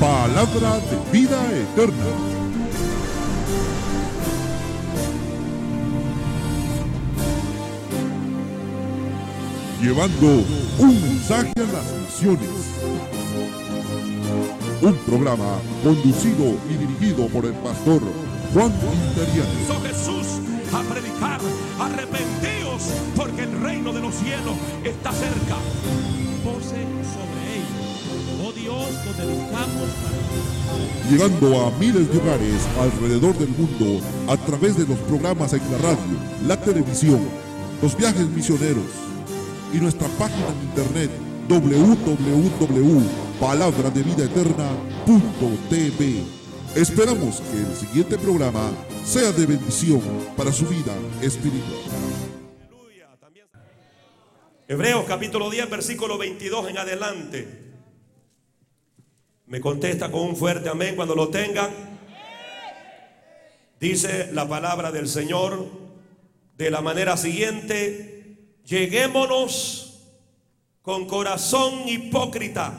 palabra de vida eterna. Llevando un mensaje a las naciones. Un programa conducido y dirigido por el pastor Juan Interiano. Jesús a predicar, arrepentíos, porque el reino de los cielos está cerca. Pose sobre Dios, nos dedicamos para llegando a miles de hogares alrededor del mundo a través de los programas en la radio, la televisión, los viajes misioneros y nuestra página en internet www.palabradevidaeterna.tv. Esperamos que el siguiente programa sea de bendición para su vida espiritual. Hebreos capítulo 10, versículo 22 en adelante. Me contesta con un fuerte amén cuando lo tengan. Dice la palabra del Señor de la manera siguiente, lleguémonos con corazón hipócrita.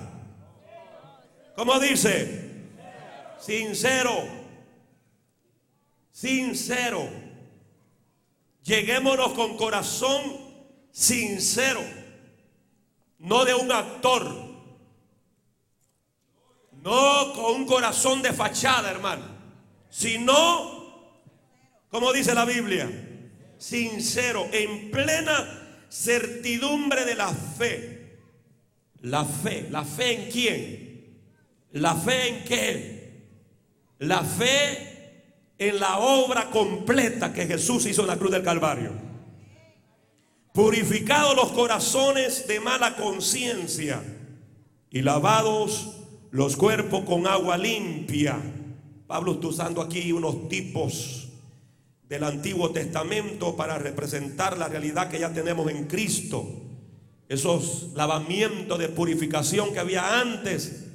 ¿Cómo dice? Sincero. Sincero. Lleguémonos con corazón sincero, no de un actor, no con un corazón de fachada, hermano, sino, como dice la Biblia, sincero, en plena certidumbre de la fe. La fe, ¿la fe en quién? ¿La fe en qué? La fe en la obra completa que Jesús hizo en la cruz del Calvario. Purificados los corazones de mala conciencia y lavados los cuerpos con agua limpia. Pablo está usando aquí unos tipos del Antiguo Testamento para representar la realidad que ya tenemos en Cristo. Esos lavamientos de purificación que había antes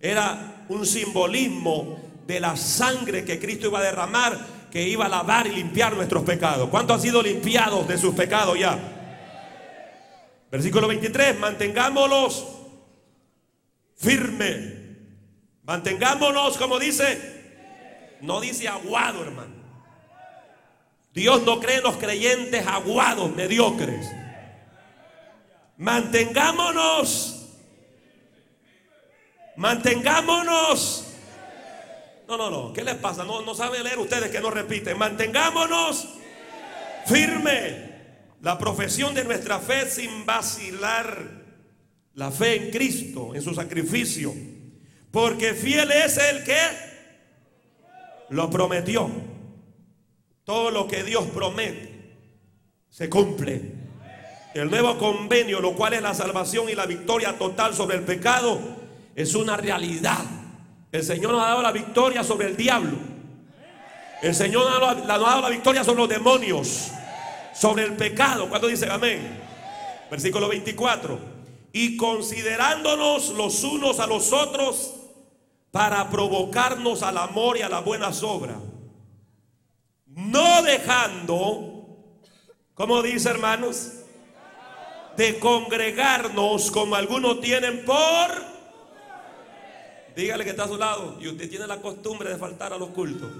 era un simbolismo de la sangre que Cristo iba a derramar, que iba a lavar y limpiar nuestros pecados. ¿Cuántos han sido limpiados de sus pecados ya? Versículo 23, mantengámonos firme. Mantengámonos, como dice, no dice aguado, hermano. Dios no cree en los creyentes aguados, mediocres. Mantengámonos. Mantengámonos. No, no, no. ¿Qué les pasa? No, no saben leer ustedes que no repiten. Mantengámonos firme la profesión de nuestra fe sin vacilar. La fe en Cristo, en su sacrificio. Porque fiel es el que lo prometió. Todo lo que Dios promete se cumple. El nuevo convenio, lo cual es la salvación y la victoria total sobre el pecado, es una realidad. El Señor nos ha dado la victoria sobre el diablo. El Señor nos ha dado, la victoria sobre los demonios, sobre el pecado. Cuando dice amén? Versículo 24. Y considerándonos los unos a los otros para provocarnos al amor y a las buenas obras. No dejando, como dice hermanos, de congregarnos como algunos tienen por... Dígale que está a su lado y usted tiene la costumbre de faltar a los cultos.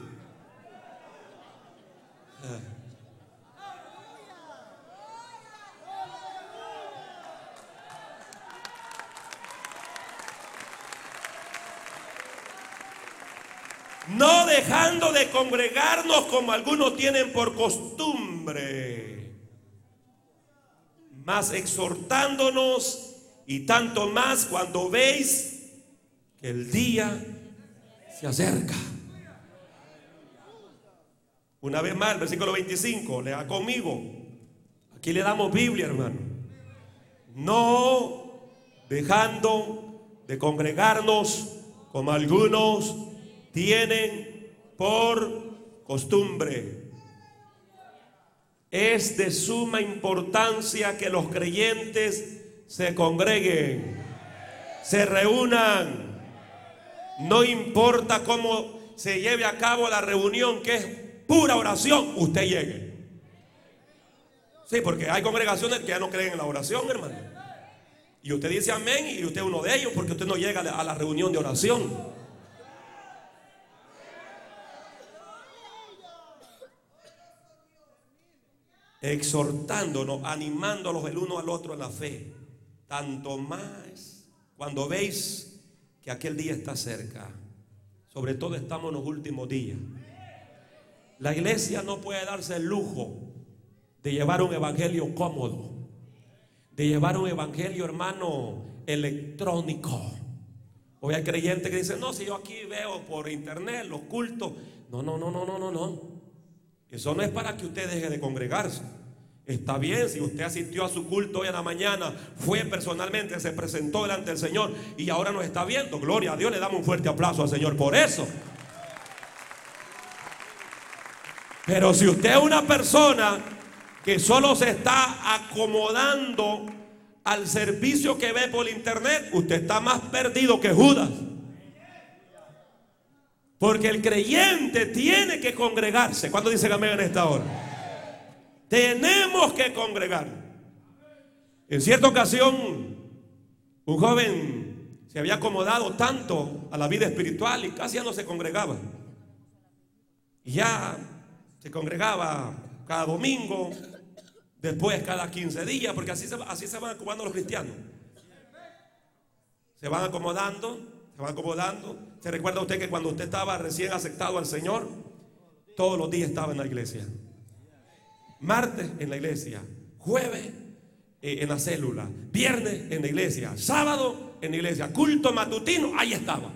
No dejando de congregarnos como algunos tienen por costumbre, mas exhortándonos y tanto más cuando veis que el día se acerca. Una vez más, el versículo 25, lea conmigo. Aquí le damos Biblia, hermano. No dejando de congregarnos como algunos tienen por costumbre. Es de suma importancia que los creyentes se congreguen, se reúnan. No importa cómo se lleve a cabo la reunión, que es pura oración, usted llegue. Sí, porque hay congregaciones que ya no creen en la oración, hermano. Y usted dice amén y usted es uno de ellos porque usted no llega a la reunión de oración. Exhortándonos, animándolos el uno al otro en la fe. Tanto más cuando veis que aquel día está cerca. Sobre todo estamos en los últimos días. La iglesia no puede darse el lujo de llevar un evangelio cómodo, de llevar un evangelio, hermano, electrónico. Hoy hay creyentes que dicen, no, si yo aquí veo por internet los cultos. No, no, no, no, no, no, no. Eso no es para que usted deje de congregarse. Está bien, si usted asistió a su culto hoy en la mañana, fue personalmente, se presentó delante del Señor y ahora nos está viendo. Gloria a Dios, le damos un fuerte aplauso al Señor por eso. Pero si usted es una persona que solo se está acomodando al servicio que ve por internet, usted está más perdido que Judas. Porque el creyente tiene que congregarse. ¿Cuándo dice amén en esta hora? Tenemos que congregar. En cierta ocasión, un joven se había acomodado tanto a la vida espiritual y casi ya no se congregaba. Ya se congregaba cada domingo, después cada 15 días, porque así se, así se van acomodando los cristianos. Se van acomodando, se van acomodando. ¿Se recuerda usted que cuando usted estaba recién aceptado al Señor, todos los días estaba en la iglesia? Martes en la iglesia, jueves eh, en la célula, viernes en la iglesia, sábado en la iglesia, culto matutino, ahí estaba.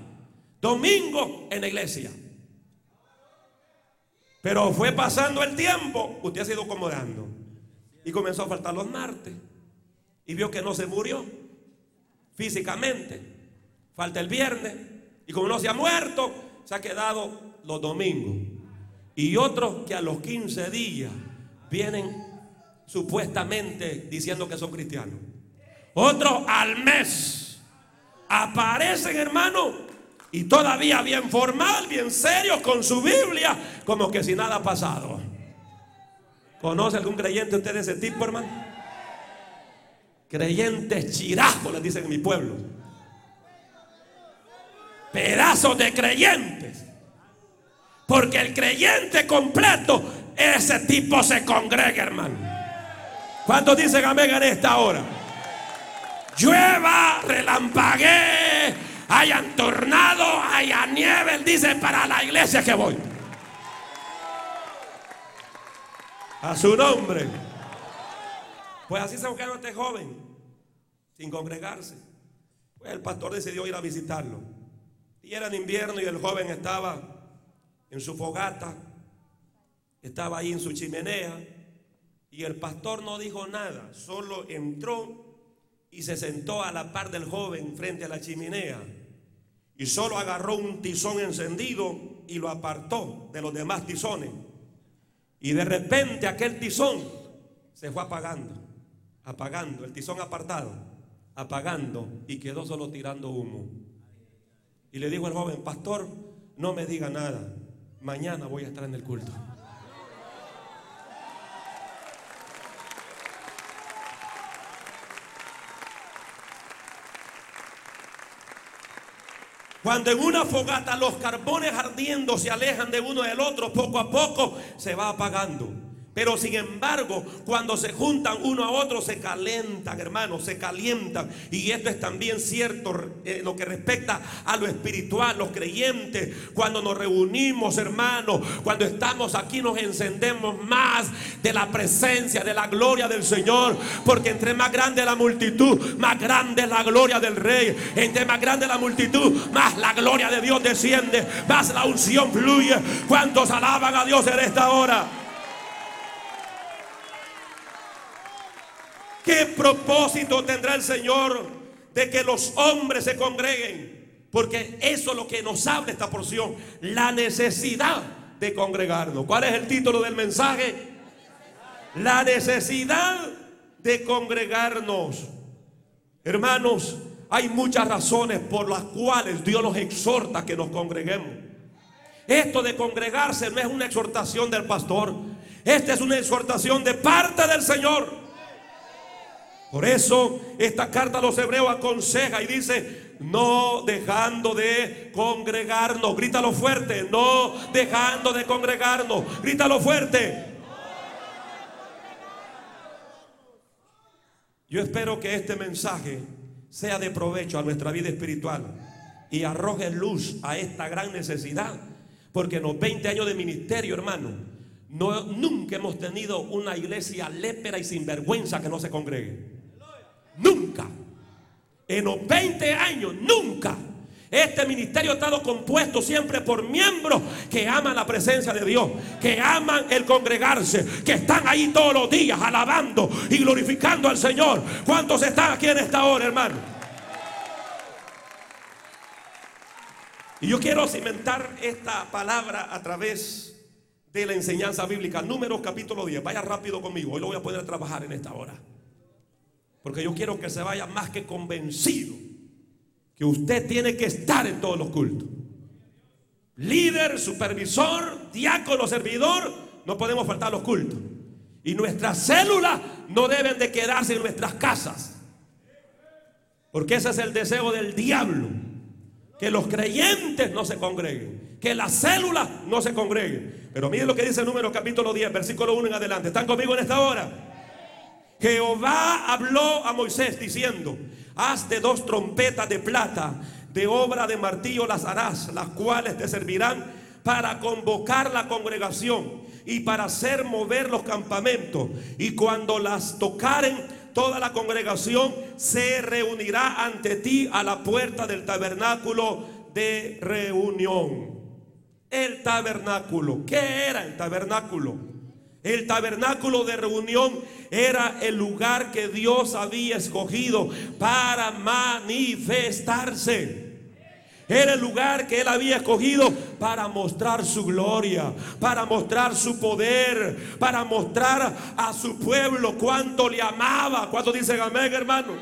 Domingo en la iglesia. Pero fue pasando el tiempo, usted ha ido acomodando. Y comenzó a faltar los martes. Y vio que no se murió físicamente. Falta el viernes. Y como no se ha muerto, se ha quedado los domingos. Y otros que a los 15 días vienen supuestamente diciendo que son cristianos. Otros al mes aparecen, hermano, y todavía bien formal, bien serios con su Biblia, como que si nada ha pasado. ¿Conoce algún creyente usted de ese tipo, hermano? Creyentes chirajos, les dicen en mi pueblo. Pedazos de creyentes. Porque el creyente completo ese tipo se congrega, hermano. ¿Cuántos dicen amén en esta hora? Llueva, relampaguee, hayan tornado, haya nieve. Él dice para la iglesia que voy. A su nombre. Pues así se buscaron este joven, sin congregarse. Pues el pastor decidió ir a visitarlo. Y era en invierno y el joven estaba en su fogata estaba ahí en su chimenea y el pastor no dijo nada, solo entró y se sentó a la par del joven frente a la chimenea y solo agarró un tizón encendido y lo apartó de los demás tizones. Y de repente aquel tizón se fue apagando, apagando, el tizón apartado, apagando y quedó solo tirando humo. Y le dijo al joven, pastor, no me diga nada, mañana voy a estar en el culto. Cuando en una fogata los carbones ardiendo se alejan de uno del otro, poco a poco se va apagando. Pero sin embargo, cuando se juntan uno a otro, se calentan, hermanos, se calientan. Y esto es también cierto en lo que respecta a lo espiritual, los creyentes. Cuando nos reunimos, hermanos, cuando estamos aquí, nos encendemos más de la presencia, de la gloria del Señor. Porque entre más grande la multitud, más grande es la gloria del Rey. Entre más grande la multitud, más la gloria de Dios desciende, más la unción fluye. ¿Cuántos alaban a Dios en esta hora? ¿Qué propósito tendrá el Señor de que los hombres se congreguen? Porque eso es lo que nos habla esta porción, la necesidad de congregarnos. ¿Cuál es el título del mensaje? La necesidad de congregarnos. Hermanos, hay muchas razones por las cuales Dios nos exhorta que nos congreguemos. Esto de congregarse no es una exhortación del pastor. Esta es una exhortación de parte del Señor. Por eso esta carta a los hebreos aconseja y dice, no dejando de congregarnos, grítalo fuerte, no dejando de congregarnos, grítalo fuerte. Yo espero que este mensaje sea de provecho a nuestra vida espiritual y arroje luz a esta gran necesidad. Porque en los 20 años de ministerio, hermano, no, nunca hemos tenido una iglesia lépera y sinvergüenza que no se congregue. Nunca. En los 20 años, nunca. Este ministerio ha estado compuesto siempre por miembros que aman la presencia de Dios, que aman el congregarse, que están ahí todos los días alabando y glorificando al Señor. ¿Cuántos están aquí en esta hora, hermano? Y yo quiero cimentar esta palabra a través de la enseñanza bíblica. Números capítulo 10. Vaya rápido conmigo. Hoy lo voy a poder trabajar en esta hora. Porque yo quiero que se vaya más que convencido que usted tiene que estar en todos los cultos. Líder, supervisor, diácono, servidor, no podemos faltar los cultos. Y nuestras células no deben de quedarse en nuestras casas. Porque ese es el deseo del diablo. Que los creyentes no se congreguen. Que las células no se congreguen. Pero miren lo que dice el número capítulo 10, versículo 1 en adelante. ¿Están conmigo en esta hora? Jehová habló a Moisés diciendo, haz de dos trompetas de plata, de obra de martillo las harás, las cuales te servirán para convocar la congregación y para hacer mover los campamentos. Y cuando las tocaren, toda la congregación se reunirá ante ti a la puerta del tabernáculo de reunión. El tabernáculo. ¿Qué era el tabernáculo? El tabernáculo de reunión era el lugar que Dios había escogido para manifestarse. Era el lugar que él había escogido para mostrar su gloria, para mostrar su poder, para mostrar a su pueblo cuánto le amaba. ¿Cuánto dicen amén, hermano?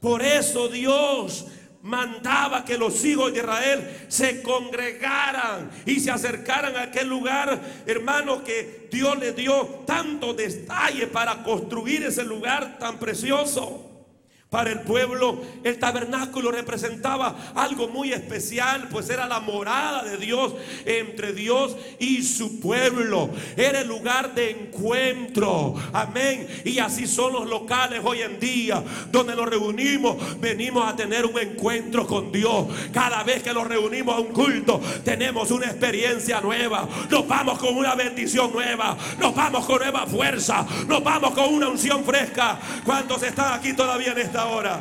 Por eso Dios mandaba que los hijos de Israel se congregaran y se acercaran a aquel lugar, hermanos, que Dios les dio tanto detalle para construir ese lugar tan precioso. Para el pueblo el tabernáculo representaba algo muy especial, pues era la morada de Dios entre Dios y su pueblo. Era el lugar de encuentro. Amén. Y así son los locales hoy en día, donde nos reunimos, venimos a tener un encuentro con Dios. Cada vez que nos reunimos a un culto, tenemos una experiencia nueva. Nos vamos con una bendición nueva. Nos vamos con nueva fuerza. Nos vamos con una unción fresca. ¿Cuántos están aquí todavía en esta ahora.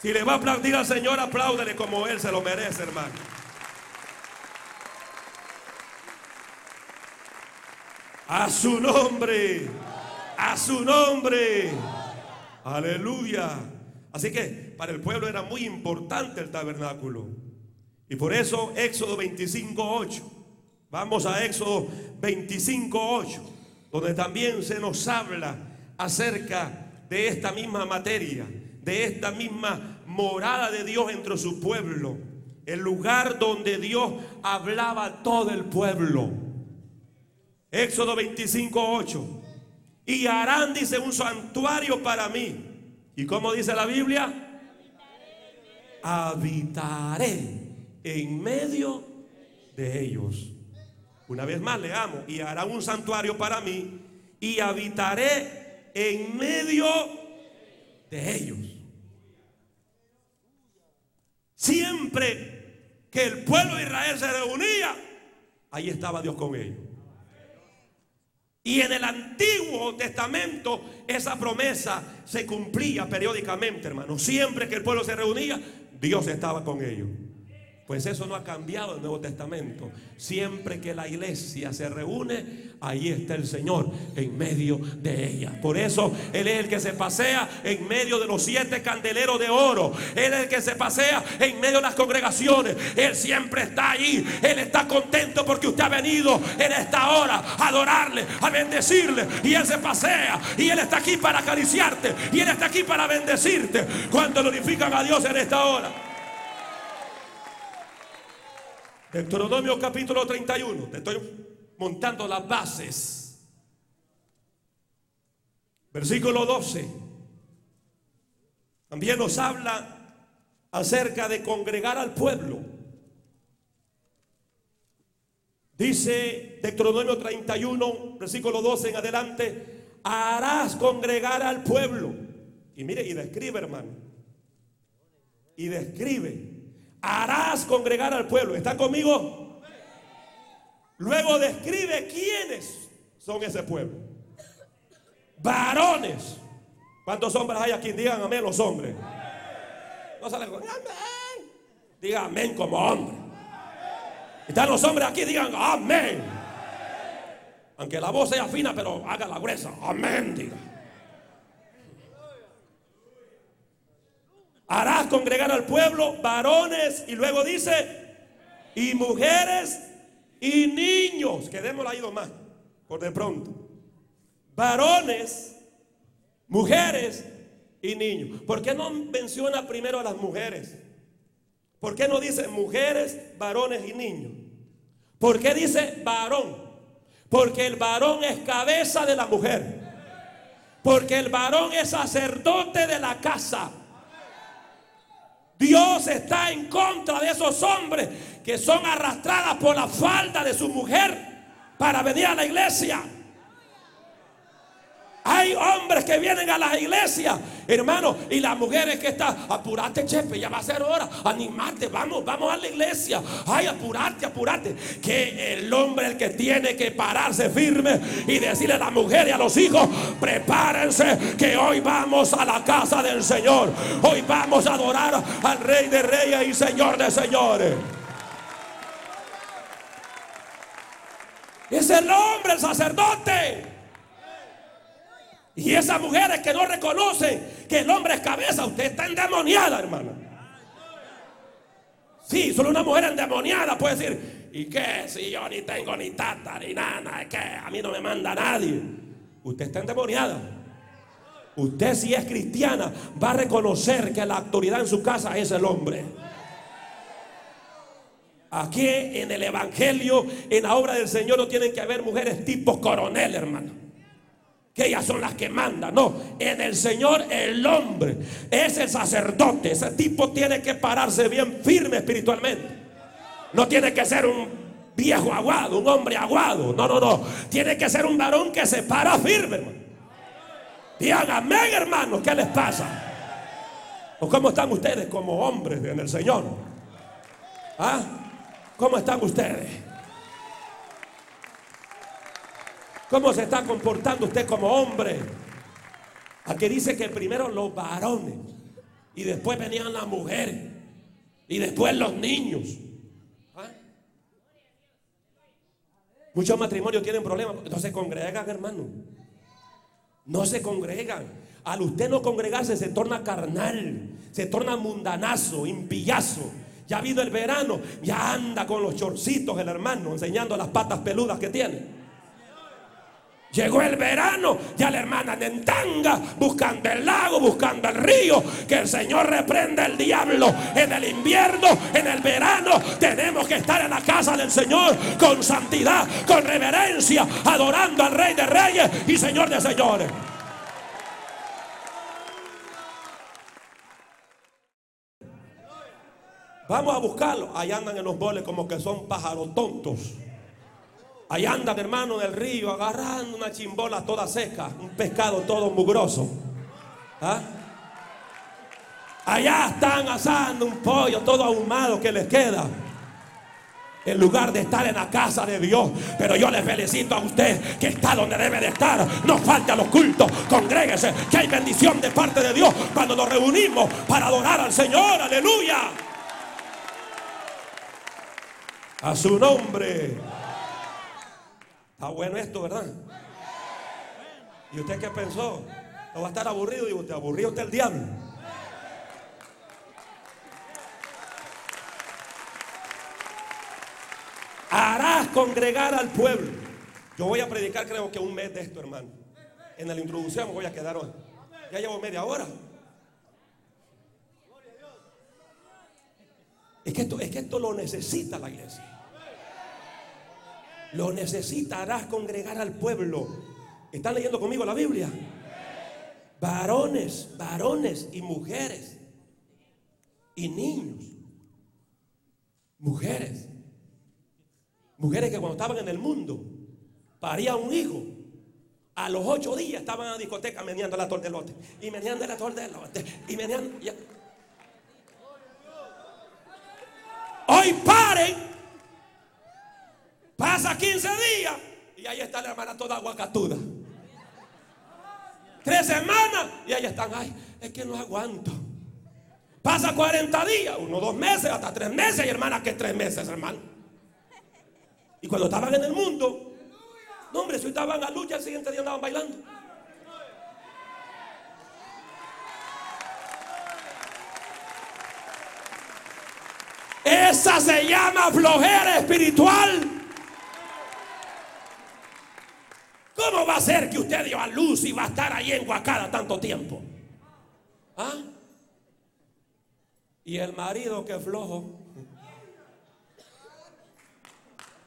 Si le va a aplaudir al Señor, apláudele como Él se lo merece, hermano. A su nombre, a su nombre. Aleluya. Así que para el pueblo era muy importante el tabernáculo. Y por eso Éxodo 25.8. Vamos a Éxodo 25.8, donde también se nos habla acerca de esta misma materia, de esta misma morada de Dios entre su pueblo, el lugar donde Dios hablaba a todo el pueblo. Éxodo 25, 8. Y harán, dice, un santuario para mí. ¿Y cómo dice la Biblia? Habitaré en medio de ellos. Una vez más leamos, y hará un santuario para mí y habitaré en medio de ellos. Siempre que el pueblo de Israel se reunía, ahí estaba Dios con ellos. Y en el Antiguo Testamento esa promesa se cumplía periódicamente, hermano. Siempre que el pueblo se reunía, Dios estaba con ellos. Pues eso no ha cambiado el Nuevo Testamento. Siempre que la iglesia se reúne, ahí está el Señor en medio de ella. Por eso Él es el que se pasea en medio de los siete candeleros de oro. Él es el que se pasea en medio de las congregaciones. Él siempre está ahí. Él está contento porque usted ha venido en esta hora a adorarle, a bendecirle. Y Él se pasea. Y Él está aquí para acariciarte. Y Él está aquí para bendecirte. Cuando glorifican a Dios en esta hora. Deuteronomio capítulo 31. Te estoy montando las bases. Versículo 12. También nos habla acerca de congregar al pueblo. Dice Deuteronomio 31, versículo 12 en adelante, harás congregar al pueblo. Y mire, y describe, hermano. Y describe. Harás congregar al pueblo. ¿Está conmigo? Luego describe quiénes son ese pueblo. Varones. ¿Cuántos hombres hay aquí? Digan amén los hombres. No salen con amén. Digan amén como hombre. Están los hombres aquí, digan amén. Aunque la voz sea fina, pero haga la gruesa. Amén, diga. Harás congregar al pueblo varones y luego dice, y mujeres y niños. Quedémoslo ahí más, por de pronto. Varones, mujeres y niños. ¿Por qué no menciona primero a las mujeres? ¿Por qué no dice mujeres, varones y niños? ¿Por qué dice varón? Porque el varón es cabeza de la mujer. Porque el varón es sacerdote de la casa. Dios está en contra de esos hombres que son arrastradas por la falda de su mujer para venir a la iglesia. Hay hombres que vienen a las iglesias, hermano, y las mujeres que están, apurate, chepe, ya va a ser hora, animate, vamos, vamos a la iglesia. Ay, apurate, apurate. Que el hombre el que tiene que pararse firme y decirle a la mujer y a los hijos, prepárense que hoy vamos a la casa del Señor. Hoy vamos a adorar al Rey de Reyes y Señor de Señores. Es el hombre, el sacerdote. Y esas mujeres que no reconocen que el hombre es cabeza, usted está endemoniada, hermano. Sí, solo una mujer endemoniada puede decir, ¿y qué? Si yo ni tengo ni tata ni nada, es que a mí no me manda nadie. Usted está endemoniada. Usted si es cristiana va a reconocer que la autoridad en su casa es el hombre. Aquí en el Evangelio, en la obra del Señor, no tienen que haber mujeres tipo coronel, hermano que ellas son las que mandan. No, en el Señor el hombre es el sacerdote. Ese tipo tiene que pararse bien firme espiritualmente. No tiene que ser un viejo aguado, un hombre aguado. No, no, no. Tiene que ser un varón que se para firme, hermano. Digan amén, hermano. ¿Qué les pasa? ¿O cómo están ustedes como hombres en el Señor? ¿Ah? ¿Cómo están ustedes? ¿Cómo se está comportando usted como hombre? Aquí dice que primero los varones y después venían las mujeres y después los niños. ¿Ah? Muchos matrimonios tienen problemas, no se congregan, hermano. No se congregan. Al usted no congregarse se torna carnal, se torna mundanazo, impillazo. Ya ha habido el verano, ya anda con los chorcitos el hermano, enseñando las patas peludas que tiene. Llegó el verano, ya la hermana tanga buscando el lago, buscando el río. Que el Señor reprenda el diablo en el invierno, en el verano. Tenemos que estar en la casa del Señor con santidad, con reverencia, adorando al Rey de Reyes y Señor de Señores. Vamos a buscarlo. Ahí andan en los boles como que son pájaros tontos. Ahí andan, hermano, del río agarrando una chimbola toda seca, un pescado todo mugroso. ¿Ah? Allá están asando un pollo todo ahumado que les queda. En lugar de estar en la casa de Dios. Pero yo les felicito a usted que está donde debe de estar. No falta los cultos. Congréguese. Que hay bendición de parte de Dios cuando nos reunimos para adorar al Señor. Aleluya. A su nombre. Está bueno esto, ¿verdad? ¿Y usted qué pensó? ¿No va a estar aburrido? Y usted, aburrido usted el diablo. Harás congregar al pueblo. Yo voy a predicar creo que un mes de esto, hermano. En la introducción me voy a quedar hoy. Ya llevo media hora. Es que esto, es que esto lo necesita la iglesia. Lo necesitarás congregar al pueblo. ¿Están leyendo conmigo la Biblia? Varones, varones y mujeres. Y niños. Mujeres. Mujeres que cuando estaban en el mundo parían un hijo. A los ocho días estaban en la discoteca meneando la tordelote. Y meneando la tordelote. Y meneando. Hoy paren. Pasa 15 días. Y ahí está la hermana toda aguacatuda. Tres semanas. Y ahí están. Ay, es que no aguanto. Pasa 40 días. Uno, dos meses, hasta tres meses. Y hermana, que tres meses, hermano. Y cuando estaban en el mundo. No, hombre, si estaban a lucha, el siguiente día andaban bailando. Esa se llama flojera espiritual. ¿Cómo va a ser que usted dio a luz y va a estar ahí enguacada tanto tiempo? ¿Ah? Y el marido que flojo.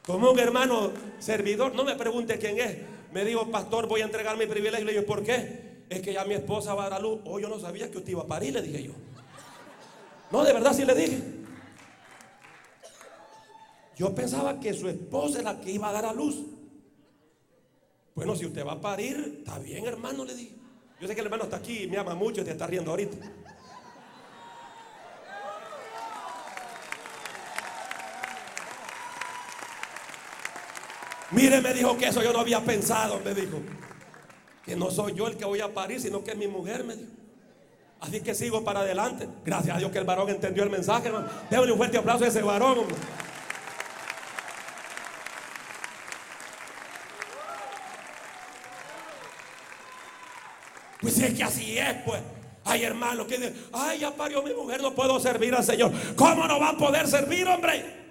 Como un hermano servidor, no me pregunte quién es. Me dijo, pastor, voy a entregar mi privilegio. Le dije, ¿por qué? Es que ya mi esposa va a dar a luz. Oh, yo no sabía que usted iba a parir, le dije yo. No, de verdad sí le dije. Yo pensaba que su esposa era la que iba a dar a luz. Bueno, si usted va a parir, está bien, hermano, le dije. Yo sé que el hermano está aquí y me ama mucho y te está riendo ahorita. Mire, me dijo que eso yo no había pensado, me dijo. Que no soy yo el que voy a parir, sino que es mi mujer, me dijo. Así que sigo para adelante. Gracias a Dios que el varón entendió el mensaje, hermano. Déjale un fuerte aplauso a ese varón, hombre. Pues es que así es, pues. Ay, hermano, que dice, ay, ya parió mi mujer, no puedo servir al Señor. ¿Cómo no va a poder servir, hombre?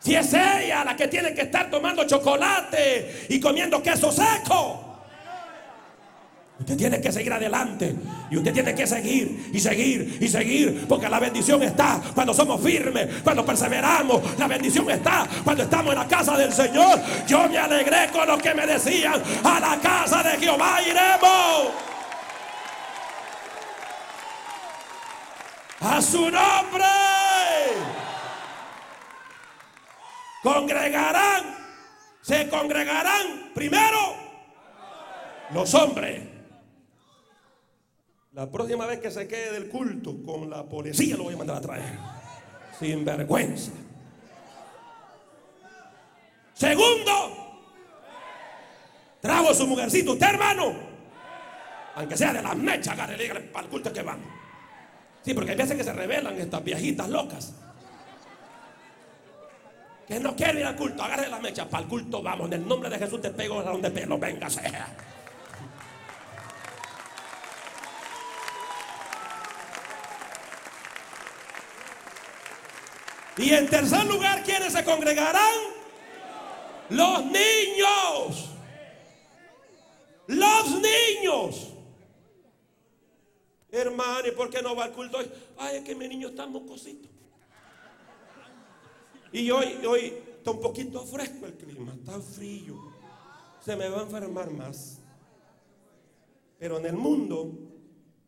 Si es ella la que tiene que estar tomando chocolate y comiendo queso seco. Usted tiene que seguir adelante. Y usted tiene que seguir y seguir y seguir. Porque la bendición está cuando somos firmes, cuando perseveramos. La bendición está cuando estamos en la casa del Señor. Yo me alegré con los que me decían, a la casa de Jehová iremos. A su nombre. Congregarán. Se congregarán primero los hombres. La próxima vez que se quede del culto con la policía lo voy a mandar a traer. Sin vergüenza. Segundo, trago su mujercito. Usted, hermano, aunque sea de las mechas, agarre para el culto que vamos. Sí, porque hay veces que se revelan estas viejitas locas. Que no quiere ir al culto, agarre la mecha. Para el culto vamos. En el nombre de Jesús te pego a donde pelo. Venga, sea. Y en tercer lugar, ¿quiénes se congregarán? Los niños. Los niños. Hermano, ¿y por qué no va al culto hoy? Ay, es que mi niño está mocosito. Y hoy, hoy está un poquito fresco el clima, está frío. Se me va a enfermar más. Pero en el mundo,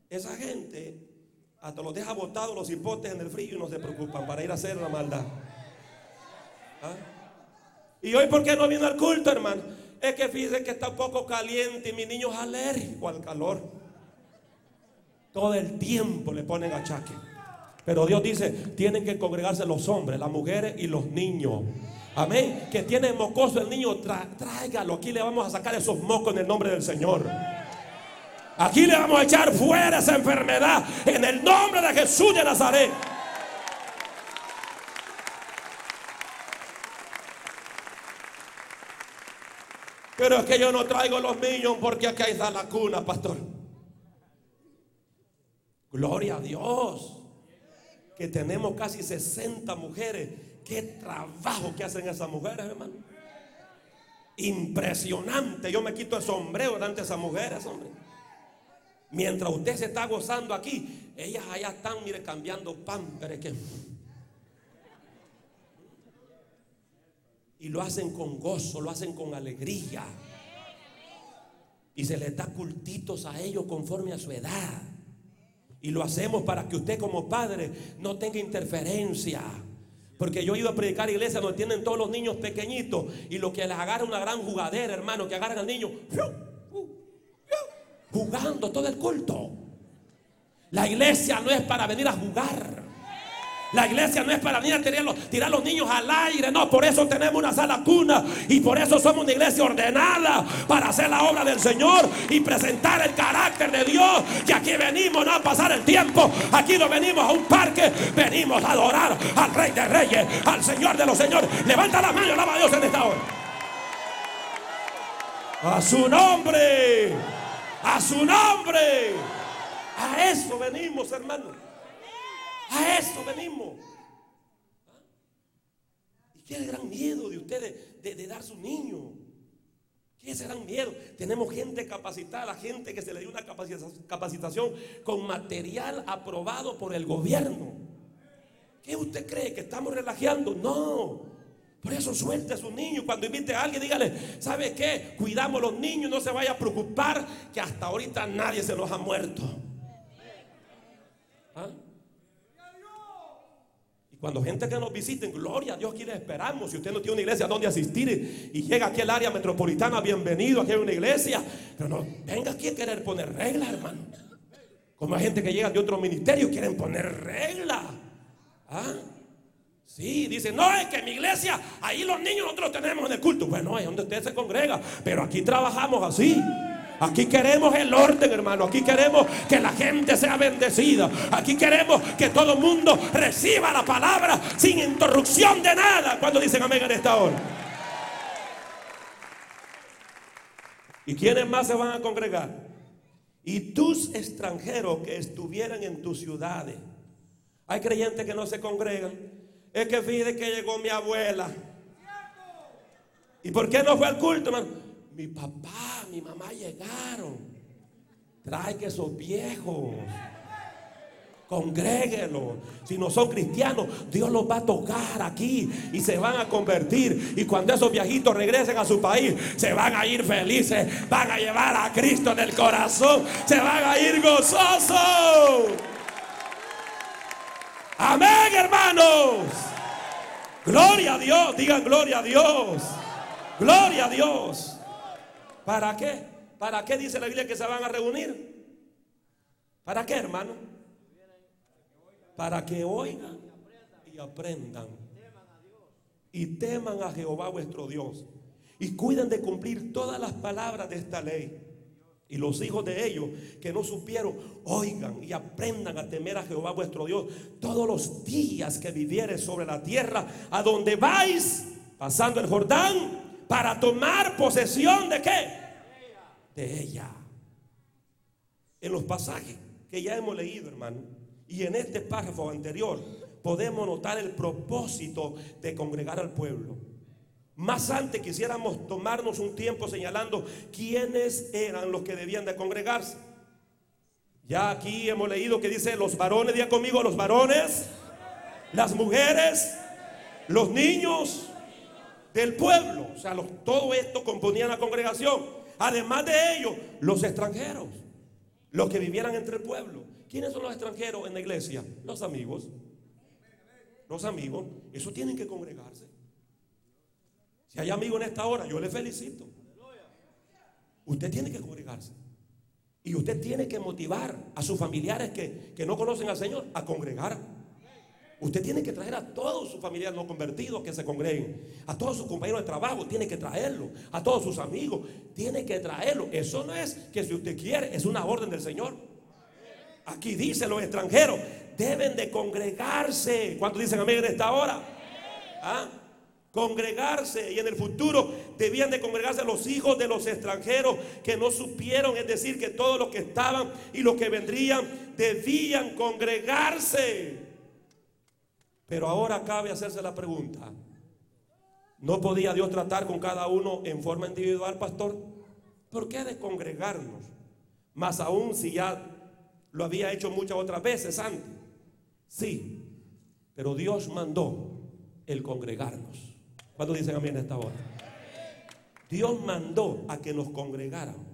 esa gente hasta los deja botados los hipotes en el frío y no se preocupan para ir a hacer la maldad. ¿Ah? Y hoy, ¿por qué no viene al culto, hermano? Es que fíjense que está un poco caliente y mi niño es alérgico al calor. Todo el tiempo le ponen achaque. Pero Dios dice, tienen que congregarse los hombres, las mujeres y los niños. Amén. Que tiene mocoso el niño, tráigalo. Aquí le vamos a sacar esos mocos en el nombre del Señor. Aquí le vamos a echar fuera esa enfermedad en el nombre de Jesús de Nazaret. Pero es que yo no traigo los niños porque aquí está la cuna, pastor. Gloria a Dios. Que tenemos casi 60 mujeres. Qué trabajo que hacen esas mujeres, hermano. Impresionante. Yo me quito el sombrero delante de esas mujeres, hombre. Mientras usted se está gozando aquí, ellas allá están, mire, cambiando pan, pero que... Y lo hacen con gozo, lo hacen con alegría. Y se les da cultitos a ellos conforme a su edad. Y lo hacemos para que usted como padre no tenga interferencia. Porque yo he ido a predicar a iglesias donde tienen todos los niños pequeñitos y lo que les agarra una gran jugadera, hermano, que agarran al niño jugando todo el culto. La iglesia no es para venir a jugar. La iglesia no es para venir a tirar los, niños al aire, no, por eso tenemos una sala cuna y por eso somos una iglesia ordenada para hacer la obra del Señor y presentar el carácter de Dios. Que aquí venimos no a pasar el tiempo, aquí no venimos a un parque, venimos a adorar al Rey de Reyes, al Señor de los Señores. Levanta la mano alaba a Dios en esta hora. A su nombre, a su nombre. A eso venimos, hermano. A eso venimos. ¿Y qué es gran miedo de ustedes de, dar su niño? ¿Qué es el gran miedo? Tenemos gente capacitada, gente que se le dio una capacitación con material aprobado por el gobierno. ¿Qué usted cree? ¿Que estamos relajando? No. Por eso suelte a su niño. Cuando invite a alguien, dígale, ¿sabe qué? Cuidamos a los niños, no se vaya a preocupar que hasta ahorita nadie se los ha muerto. ¿Ah? Cuando gente que nos visiten, gloria a Dios, le esperamos. Si usted no tiene una iglesia donde asistir y llega aquí al área metropolitana, bienvenido, aquí hay una iglesia. Pero no venga aquí a querer poner reglas, hermano. Como hay gente que llega de otro ministerio, quieren poner reglas. ¿Ah? Sí, dice, no, es que en mi iglesia, ahí los niños nosotros tenemos en el culto. Bueno, es donde usted se congrega, pero aquí trabajamos así. Aquí queremos el orden, hermano. Aquí queremos que la gente sea bendecida. Aquí queremos que todo el mundo reciba la palabra sin interrupción de nada. Cuando dicen amén en esta hora. ¿Y quiénes más se van a congregar? Y tus extranjeros que estuvieran en tus ciudades. Hay creyentes que no se congregan. Es que fíjate que llegó mi abuela. ¿Y por qué no fue al culto, mi papá, mi mamá llegaron. Trae que esos viejos. Congréguelos. Si no son cristianos, Dios los va a tocar aquí y se van a convertir. Y cuando esos viejitos regresen a su país, se van a ir felices. Van a llevar a Cristo en el corazón. Se van a ir gozosos. Amén, hermanos. Gloria a Dios. Digan gloria a Dios. Gloria a Dios. ¿Para qué? ¿Para qué dice la Biblia que se van a reunir? ¿Para qué, hermano? Para que oigan y aprendan. Y teman a Jehová vuestro Dios. Y cuiden de cumplir todas las palabras de esta ley. Y los hijos de ellos que no supieron, oigan y aprendan a temer a Jehová vuestro Dios todos los días que vivieres sobre la tierra, a donde vais, pasando el Jordán, para tomar posesión de qué? de ella. En los pasajes que ya hemos leído, hermano, y en este párrafo anterior, podemos notar el propósito de congregar al pueblo. Más antes quisiéramos tomarnos un tiempo señalando quiénes eran los que debían de congregarse. Ya aquí hemos leído que dice los varones, día conmigo, los varones, las mujeres, los niños del pueblo. O sea, todo esto componía la congregación. Además de ellos, los extranjeros, los que vivieran entre el pueblo. ¿Quiénes son los extranjeros en la iglesia? Los amigos. Los amigos, eso tienen que congregarse. Si hay amigos en esta hora, yo le felicito. Usted tiene que congregarse. Y usted tiene que motivar a sus familiares que, que no conocen al Señor a congregar. Usted tiene que traer a todos sus familiares no convertidos que se congreguen. A todos sus compañeros de trabajo tiene que traerlo. A todos sus amigos tiene que traerlo. Eso no es que si usted quiere, es una orden del Señor. Aquí dice los extranjeros deben de congregarse. ¿Cuántos dicen amén en esta hora? ¿Ah? Congregarse y en el futuro debían de congregarse los hijos de los extranjeros que no supieron, es decir, que todos los que estaban y los que vendrían debían congregarse. Pero ahora cabe hacerse la pregunta, ¿no podía Dios tratar con cada uno en forma individual, pastor? ¿Por qué de congregarnos? Más aún si ya lo había hecho muchas otras veces antes. Sí, pero Dios mandó el congregarnos. ¿Cuándo dicen a mí en esta hora? Dios mandó a que nos congregáramos.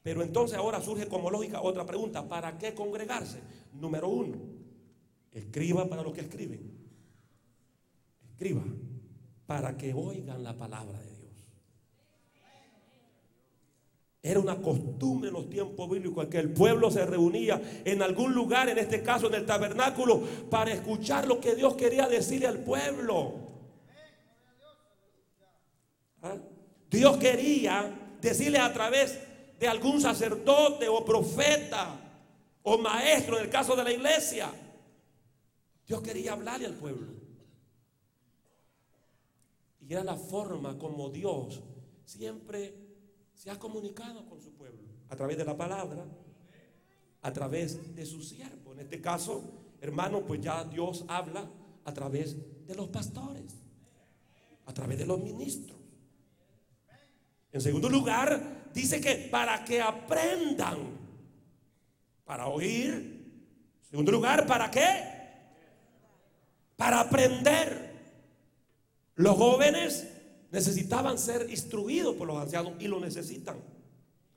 Pero entonces ahora surge como lógica otra pregunta. ¿Para qué congregarse? Número uno, Escriba para los que escriben. escriba, para que oigan la palabra de Dios. Era una costumbre en los tiempos bíblicos que el pueblo se reunía en algún lugar, en este caso en el tabernáculo, para escuchar lo que Dios quería decirle al pueblo. ¿Ah? Dios quería decirle a través de algún sacerdote o profeta o maestro en el caso de la iglesia. Dios quería hablarle al pueblo. Y era la forma como Dios siempre se ha comunicado con su pueblo. A través de la palabra, a través de su siervo. En este caso, hermano, pues ya Dios habla a través de los pastores, a través de los ministros. En segundo lugar, dice que para que aprendan, para oír. En segundo lugar, ¿para qué? Para aprender. Los jóvenes necesitaban ser instruidos por los ancianos y lo necesitan.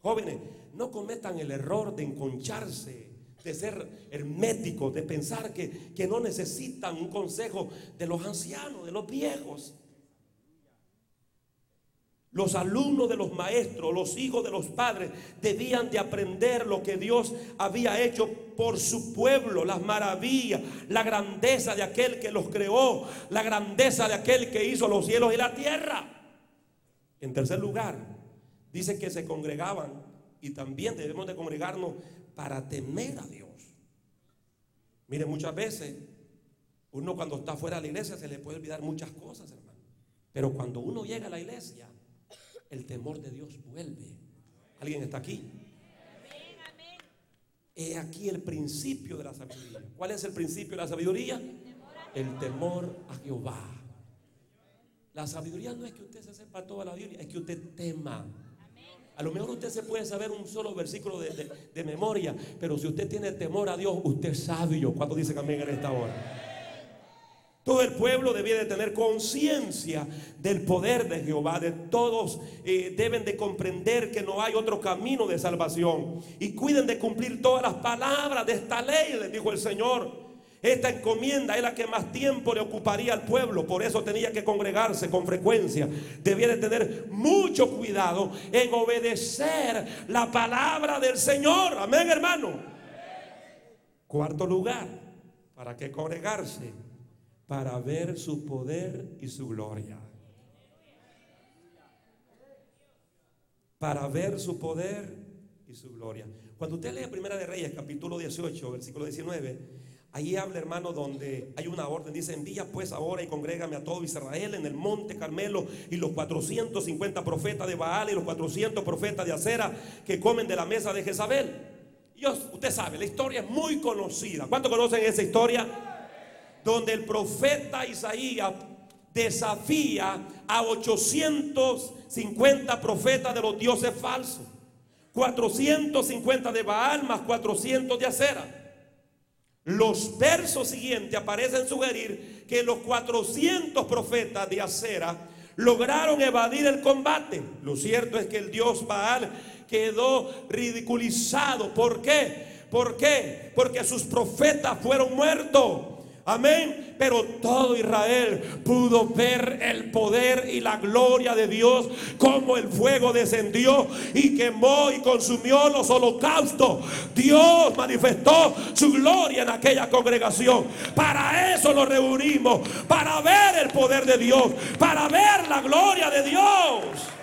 Jóvenes, no cometan el error de enconcharse, de ser herméticos, de pensar que, que no necesitan un consejo de los ancianos, de los viejos. Los alumnos de los maestros, los hijos de los padres, debían de aprender lo que Dios había hecho por su pueblo, las maravillas, la grandeza de aquel que los creó, la grandeza de aquel que hizo los cielos y la tierra. En tercer lugar, dice que se congregaban y también debemos de congregarnos para temer a Dios. Mire, muchas veces uno cuando está fuera de la iglesia se le puede olvidar muchas cosas, hermano. Pero cuando uno llega a la iglesia, el temor de Dios vuelve. ¿Alguien está aquí? He aquí el principio de la sabiduría. ¿Cuál es el principio de la sabiduría? El temor a Jehová. La sabiduría no es que usted se sepa toda la Biblia, es que usted tema. A lo mejor usted se puede saber un solo versículo de, de memoria, pero si usted tiene temor a Dios, usted es sabio. ¿Cuánto dice también en esta hora? Todo el pueblo debía de tener conciencia del poder de Jehová. De todos eh, deben de comprender que no hay otro camino de salvación. Y cuiden de cumplir todas las palabras de esta ley, les dijo el Señor. Esta encomienda es la que más tiempo le ocuparía al pueblo, por eso tenía que congregarse con frecuencia. Debía de tener mucho cuidado en obedecer la palabra del Señor. Amén, hermano. Cuarto lugar, ¿para qué congregarse? Para ver su poder y su gloria. Para ver su poder y su gloria. Cuando usted lee Primera de Reyes, capítulo 18, versículo 19, ahí habla, hermano, donde hay una orden. Dice: Envía pues ahora y congrégame a todo Israel en el monte Carmelo y los 450 profetas de Baal y los 400 profetas de Acera que comen de la mesa de Jezabel. Usted sabe, la historia es muy conocida. ¿Cuántos conocen esa historia? Donde el profeta Isaías desafía a 850 profetas de los dioses falsos. 450 de Baal más 400 de Acera. Los versos siguientes aparecen sugerir que los 400 profetas de Acera lograron evadir el combate. Lo cierto es que el dios Baal quedó ridiculizado. ¿Por qué? ¿Por qué? Porque sus profetas fueron muertos. Amén. Pero todo Israel pudo ver el poder y la gloria de Dios, como el fuego descendió y quemó y consumió los holocaustos. Dios manifestó su gloria en aquella congregación. Para eso nos reunimos, para ver el poder de Dios, para ver la gloria de Dios.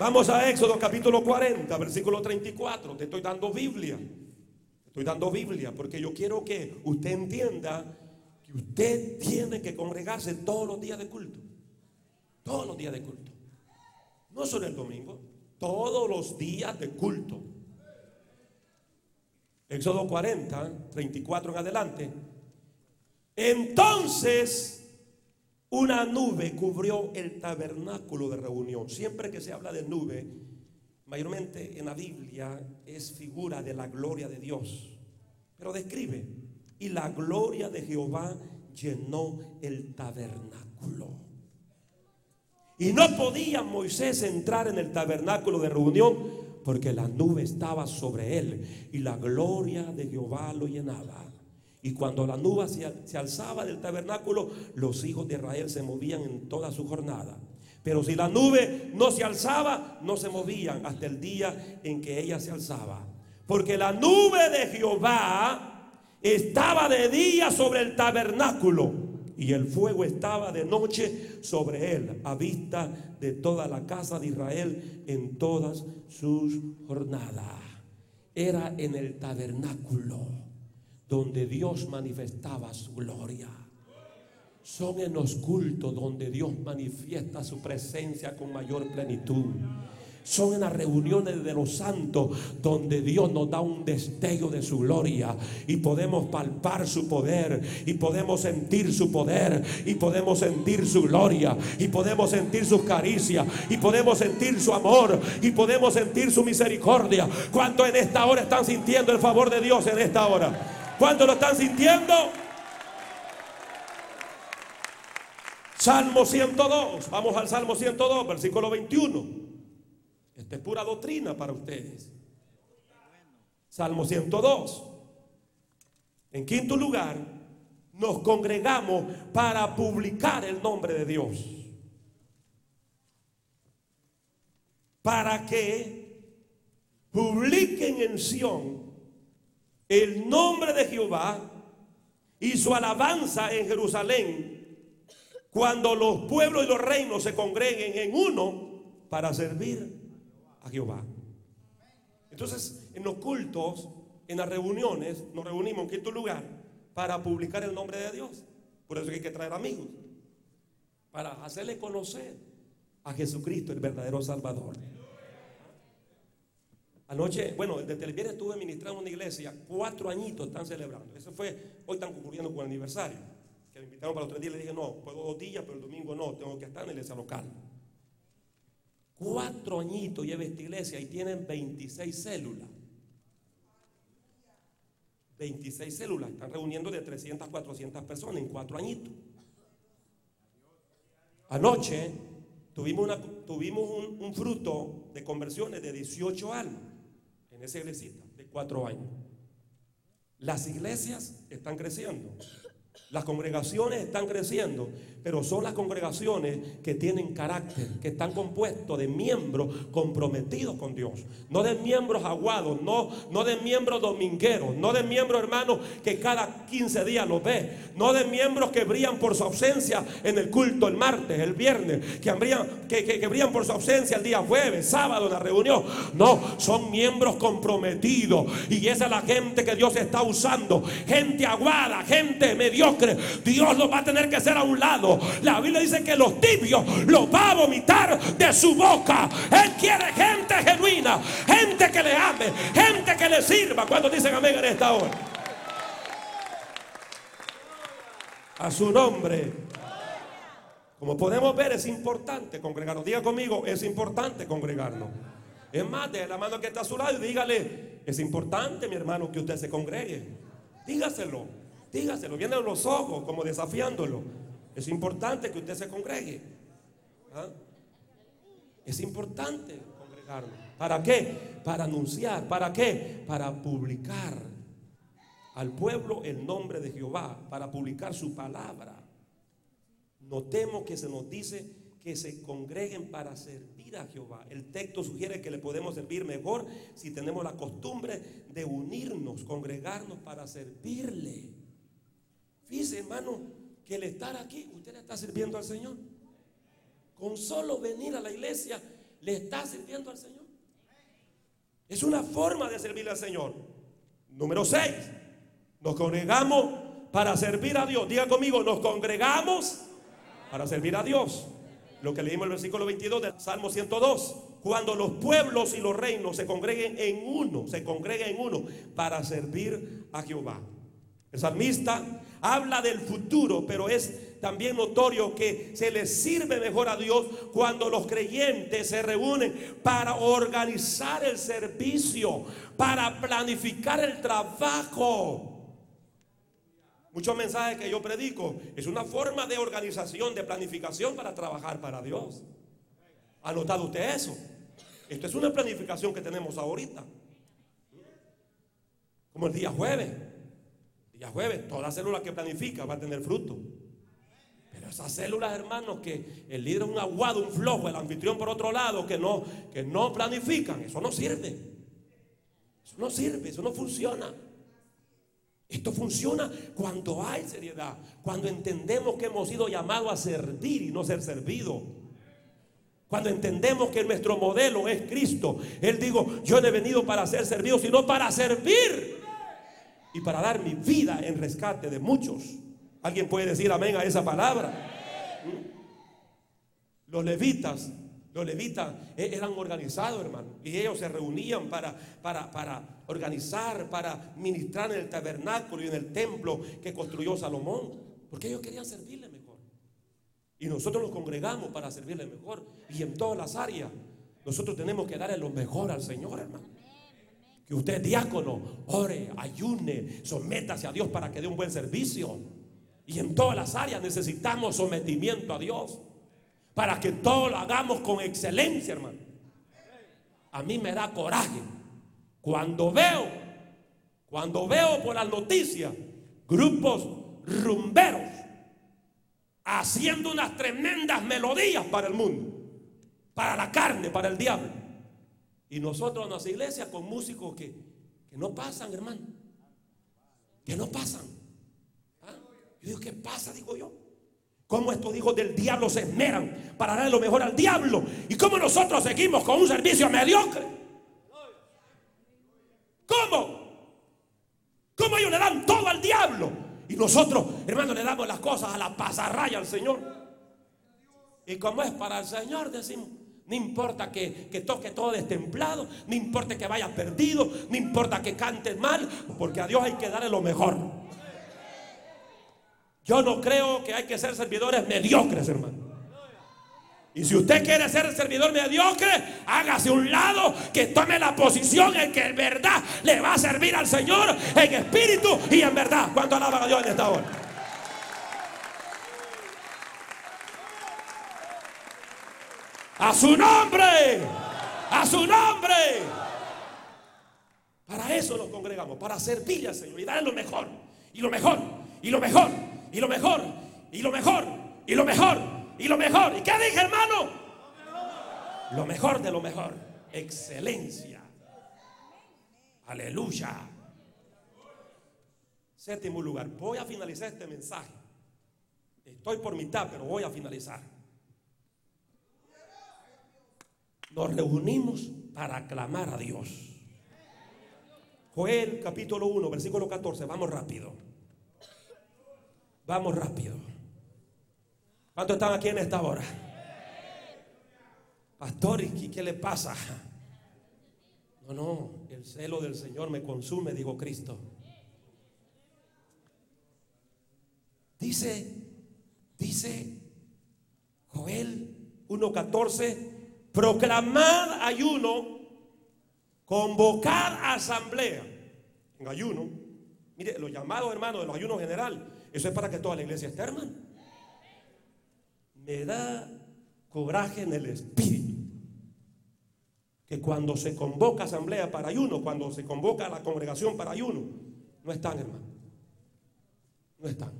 Vamos a Éxodo capítulo 40, versículo 34. Te estoy dando Biblia. Te estoy dando Biblia porque yo quiero que usted entienda que usted tiene que congregarse todos los días de culto. Todos los días de culto. No solo el domingo, todos los días de culto. Éxodo 40, 34 en adelante. Entonces una nube cubrió el tabernáculo de reunión. Siempre que se habla de nube, mayormente en la Biblia es figura de la gloria de Dios. Pero describe, y la gloria de Jehová llenó el tabernáculo. Y no podía Moisés entrar en el tabernáculo de reunión Porque la nube estaba sobre él y la gloria de Jehová lo llenaba. Y cuando la nube se, alzaba del tabernáculo, los hijos de Israel se movían en toda su jornada. Pero si la nube no se alzaba, no se movían hasta el día en que ella se alzaba. Porque la nube de Jehová estaba de día sobre el tabernáculo y el fuego estaba de noche sobre él, a vista de toda la casa de Israel en todas sus jornadas. Era en el tabernáculo donde Dios manifestaba su gloria. Son en los cultos donde Dios manifiesta su presencia con mayor plenitud. Son en las reuniones de los santos donde Dios nos da un destello de su gloria y podemos palpar su poder y podemos sentir su poder y podemos sentir su gloria y podemos sentir su caricia y podemos sentir su amor y podemos sentir su misericordia. ¿Cuánto en esta hora están sintiendo el favor de Dios en esta hora? ¿Cuánto lo están sintiendo? Salmo 102, vamos al Salmo 102, versículo 21. Esta es pura doctrina para ustedes. Salmo 102. En quinto lugar, nos congregamos para publicar el nombre de Dios. Para que publiquen en Sión el nombre de Jehová y su alabanza en Jerusalén cuando los pueblos y los reinos se congreguen en uno para servir a Jehová. Entonces, en los cultos, en las reuniones, nos reunimos en quinto lugar para publicar el nombre de Dios. Por eso hay que traer amigos. Para hacerle conocer a Jesucristo, el verdadero Salvador. Anoche, bueno, desde el viernes estuve ministrando una iglesia, cuatro añitos están celebrando. Eso fue, hoy están concurriendo con el aniversario. Que me invitaron para los tres días, le dije, no, puedo dos días, pero el domingo no, tengo que estar en la iglesia local. Cuatro añitos lleva esta iglesia y tienen 26 células. 26 células. Están reuniendo de 300 a 400 personas en cuatro añitos. Anoche tuvimos, tuvimos un, fruto de conversiones de 18 años en esa iglesia de cuatro años. Las iglesias están creciendo. Las congregaciones están creciendo, pero son las congregaciones que tienen carácter, que están compuestos de miembros comprometidos con Dios. No de miembros aguados, no, no de miembros domingueros, no de miembros hermanos que cada 15 días los ve, no de miembros que brillan por su ausencia en el culto el martes, el viernes, que brillan, que, que brillan por su ausencia el día jueves, sábado en la reunión. No, son miembros comprometidos y esa es la gente que Dios está usando. Gente aguada, gente mediocre Dios lo va a tener que hacer a un lado. La Biblia dice que los tibios los va a vomitar de su boca. Él quiere gente genuina, gente que le ame, gente que le sirva. Cuando dicen amén en esta hora? A su nombre. Como podemos ver, es importante congregarnos. Diga conmigo, es importante congregarnos. Es más, de la mano que está a su lado y dígale, es importante, mi hermano, que usted se congregue. Dígaselo. Dígaselo, viene a los ojos como desafiándolo. Es importante que usted se congregue. ¿ah? Es importante congregarnos. ¿Para qué? Para anunciar. ¿Para qué? Para publicar al pueblo el nombre de Jehová. Para publicar su palabra. Notemos que se nos dice que se congreguen para servir a Jehová. El texto sugiere que le podemos servir mejor si tenemos la costumbre de unirnos, congregarnos para servirle. Fíjese, hermano, que el estar aquí, usted le está sirviendo al Señor. Con solo venir a la iglesia, le está sirviendo al Señor. Es una forma de servirle al Señor. Número 6. Nos congregamos para servir a Dios. Diga conmigo, nos congregamos para servir a Dios. Lo que leímos en el versículo 22 del Salmo 102. Cuando los pueblos y los reinos se congreguen en uno, se congreguen en uno para servir a Jehová. El salmista habla del futuro, pero es también notorio que se le sirve mejor a Dios cuando los creyentes se reúnen para organizar el servicio, para planificar el trabajo. Muchos mensajes que yo predico es una forma de organización, de planificación para trabajar para Dios. ¿Ha notado usted eso? Esto es una planificación que tenemos ahorita. Como el día jueves. Día jueves, toda célula que planifica va a tener fruto. Pero esas células, hermanos, que el líder es un aguado, un flojo, el anfitrión por otro lado, que no, que no planifican, eso no sirve. Eso no sirve, eso no funciona. Esto funciona cuando hay seriedad, cuando entendemos que hemos sido llamados a servir y no ser servidos. Cuando entendemos que nuestro modelo es Cristo. Él dijo, yo no he venido para ser servido, sino para servir. Y para dar mi vida en rescate de muchos. ¿Alguien puede decir amén a esa palabra? ¿Mm? Los levitas los levitas eh, eran organizados, hermano. Y ellos se reunían para, para, para, organizar, para ministrar en el tabernáculo y en el templo que construyó Salomón. Porque ellos querían servirle mejor. Y nosotros nos congregamos para servirle mejor. Y en todas las áreas, nosotros tenemos que darle lo mejor al Señor, hermano. Que usted, diácono, ore, ayune, sométase a Dios para que dé un buen servicio. Y en todas las áreas necesitamos sometimiento a Dios para que todo lo hagamos con excelencia, hermano. A mí me da coraje cuando veo, cuando veo por las noticias grupos rumberos haciendo unas tremendas melodías para el mundo, para la carne, para el diablo. Y nosotros en las iglesias con músicos que, que no pasan, hermano. Que no pasan. ¿Ah? Yo digo, ¿qué pasa? Digo yo. Cómo estos hijos del diablo se esmeran para darle lo mejor al diablo. Y cómo nosotros seguimos con un servicio mediocre. ¿Cómo? ¿Cómo ellos le dan todo al diablo? Y nosotros, hermano, le damos las cosas a la pasarraya al Señor. Y como es para el Señor, decimos, no importa que, que, toque todo destemplado, no importa que vaya perdido, no importa que cante mal, porque a Dios hay que darle lo mejor. Yo no creo que hay que ser servidores mediocres, hermano. Y si usted quiere ser servidor mediocre, hágase un lado que tome la posición en que en verdad le va a servir al Señor en espíritu y en verdad. ¿Cuánto alaban a Dios en esta hora? A su nombre, a su nombre. Para eso nos congregamos, para servirle al Señor y darle lo mejor, y lo mejor, y lo mejor y lo mejor, y lo mejor, y lo mejor, y lo mejor. ¿Y qué dije, hermano? Lo mejor de lo mejor. Excelencia. Aleluya. Séptimo lugar. Voy a finalizar este mensaje. Estoy por mitad, pero voy a finalizar. Nos reunimos para aclamar a Dios. Joel capítulo 1, versículo 14. Vamos rápido. Vamos rápido. ¿Cuántos están aquí en esta hora? Pastor, ¿y qué le pasa? No, no, el celo del Señor me consume, dijo Cristo. Dice, dice Joel 1.14, proclamad ayuno, convocar asamblea en ayuno. Mire, los llamados hermanos de los ayunos general eso es para que toda la iglesia esté, hermano. Me da coraje en el espíritu. Que cuando se convoca asamblea para ayuno, cuando se convoca la congregación para ayuno, no están, hermano. No están.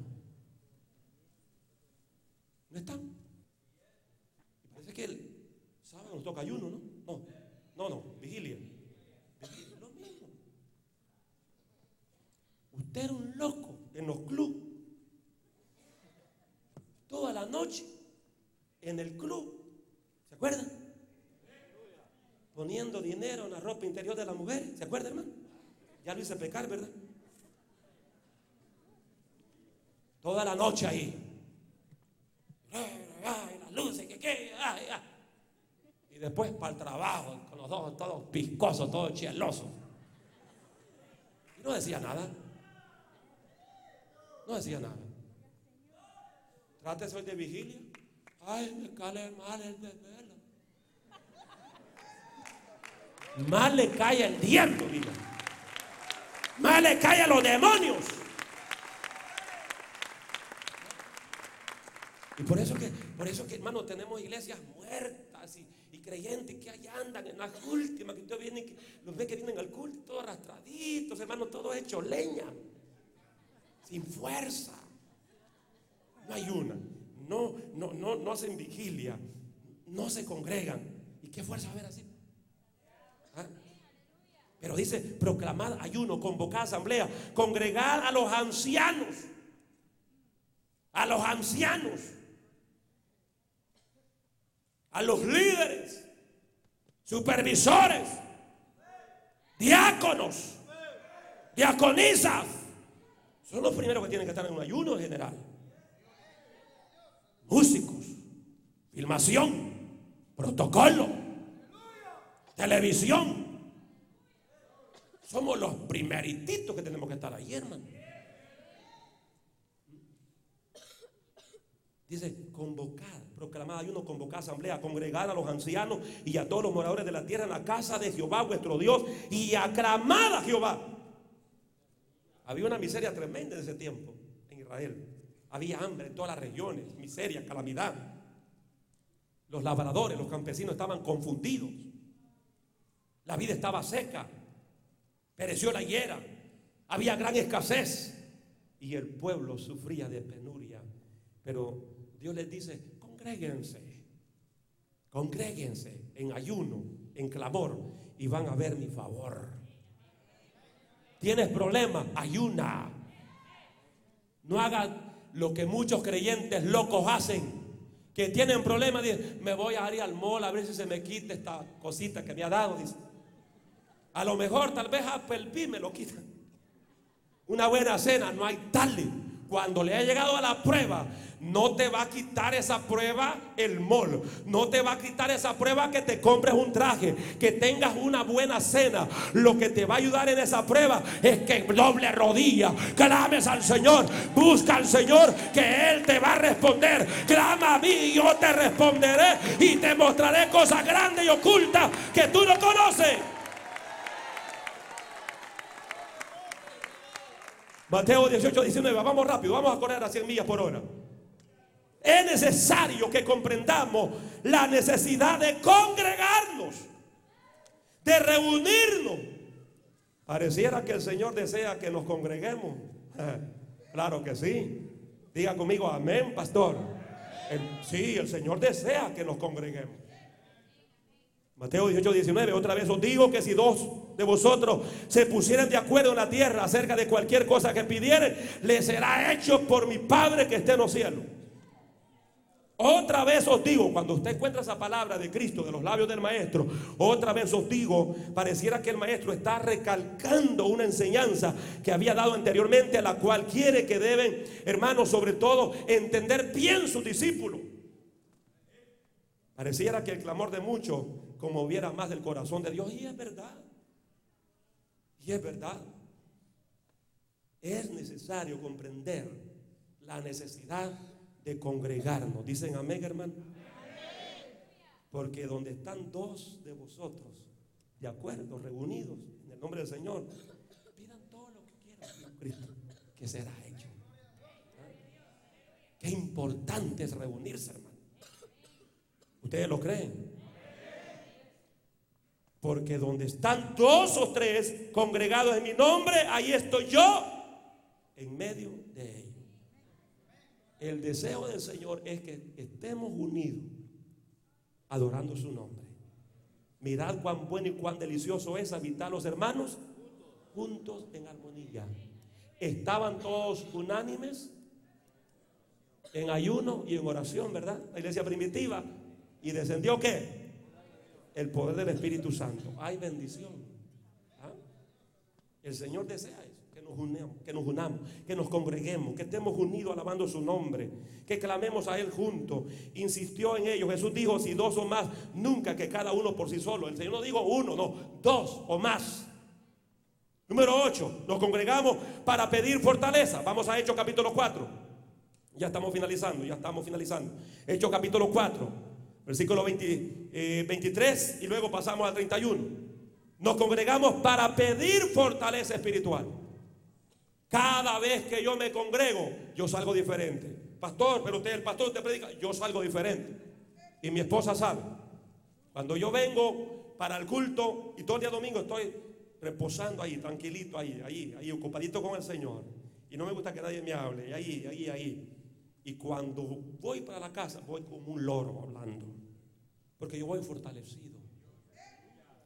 No están. parece que toca ayuno, ¿no? No, no, no, vigilia. Lo mismo. Usted era un loco en los clubes toda la noche en el club. ¿Se acuerdan? Poniendo dinero en la ropa interior de la mujer. ¿Se acuerdan, hermano? Ya lo hice pecar, ¿verdad? Toda la noche ahí. Ay, las luces, que qué. Después para el trabajo, con los ojos todos piscosos, todos chielosos. Y no decía nada. No decía nada. Trate hoy de vigilia. Ay, me cae mal el desvelo. Mal le cae el diablo, mira. Mal le cae a los demonios. Y por eso que, por eso que, hermano, tenemos iglesias muertas. bonitas creyentes que allá andan en las últimas, que usted viene, que los ve que vienen al culto, todos arrastraditos, hermanos, todo hecho leña, sin fuerza. No hay una, no, no, no, no hacen vigilia, no se congregan. ¿Y qué fuerza va a haber así? ¿Ah? Pero dice, proclamad ayuno, convocad asamblea, congregar a los ancianos, a los ancianos a los líderes, supervisores, diáconos, diaconisas. Son los primeros que tienen que estar en un ayuno general. Músicos, filmación, protocolo, televisión. Somos los primerititos que tenemos que estar ahí, hermano. Dice, convocar, proclamar ayuno, convocar asamblea, congregar a los ancianos y a todos los moradores de la tierra en la casa de Jehová, vuestro Dios, y aclamar a Jehová. Había una miseria tremenda en ese tiempo en Israel. Había hambre en todas las regiones, miseria, calamidad. Los labradores, los campesinos estaban confundidos. La vida estaba seca. Pereció la higuera. Había gran escasez. Y el pueblo sufría de penuria. Pero Dios les dice, congréguense, congréguense en ayuno, en clamor, y van a ver mi favor. ¿Tienes problemas? Ayuna. No hagas lo que muchos creyentes locos hacen. Que tienen problemas, dicen, me voy a ir al mall a ver si se me quita esta cosita que me ha dado. Dice. A lo mejor tal vez Apple Pi me lo quitan. Una buena cena, no hay tal. Cuando le ha llegado a la prueba, no te va a quitar esa prueba el mol. No te va a quitar esa prueba que te compres un traje, que tengas una buena cena. Lo que te va a ayudar en esa prueba es que doble rodilla, clames al Señor, busca al Señor, que Él te va a responder. Clama a mí y yo te responderé y te mostraré cosas grandes y ocultas que tú no conoces. Mateo 18, 19, vamos rápido, vamos a correr a 100 millas por hora. Es necesario que comprendamos la necesidad de congregarnos, de reunirnos. Pareciera que el Señor desea que nos congreguemos. Claro que sí. Diga conmigo, amén, pastor. sí, el Señor desea que nos congreguemos. Mateo 18, 19, otra vez os digo que si dos de vosotros se pusieran de acuerdo en la tierra acerca de cualquier cosa que pidieren, le será hecho por mi Padre que esté en los cielos. Otra vez os digo, cuando usted encuentra esa palabra de Cristo de los labios del maestro, otra vez os digo, pareciera que el maestro está recalcando una enseñanza que había dado anteriormente, a la cual quiere que deben, hermanos, sobre todo, entender bien sus discípulos. Pareciera que el clamor de muchos conmoviera más del corazón de Dios, y es verdad, y es verdad. Es necesario comprender la necesidad de congregarnos. Dicen amén, hermano. Porque donde están dos de vosotros, de acuerdo, reunidos en el nombre del Señor, pidan todo lo que quieran, Cristo, que será hecho. Qué importante es reunirse, hermano. ¿Ustedes lo creen? Porque donde están dos o tres congregados en mi nombre, ahí estoy yo en medio de ellos. El deseo del Señor es que estemos unidos adorando su nombre. Mirad cuán bueno y cuán delicioso es habitar los hermanos juntos en armonía. Estaban todos unánimes en ayuno y en oración, ¿verdad? La iglesia primitiva. ¿Y descendió qué? El poder del Espíritu Santo. Hay bendición. ¿Ah? El Señor desea que nos unamos, que nos congreguemos, que estemos unidos alabando su nombre, que clamemos a Él juntos. Insistió en ello. Jesús dijo, si dos o más, nunca que cada uno por sí solo. El Señor no dijo uno, no, dos o más. Número 8, nos congregamos para pedir fortaleza. Vamos a Hechos capítulo 4. Ya estamos finalizando, ya estamos finalizando. Hechos capítulo 4, versículo 23 eh, y luego pasamos al 31. Nos congregamos para pedir fortaleza espiritual. Cada vez que yo me congrego, yo salgo diferente. Pastor, pero usted, el pastor te predica, yo salgo diferente. Y mi esposa sabe. Cuando yo vengo para el culto y todo el día domingo estoy reposando ahí, tranquilito ahí, ahí, ahí, ocupadito con el Señor. Y no me gusta que nadie me hable, y ahí, ahí, ahí. Y cuando voy para la casa, voy como un loro hablando. Porque yo voy fortalecido.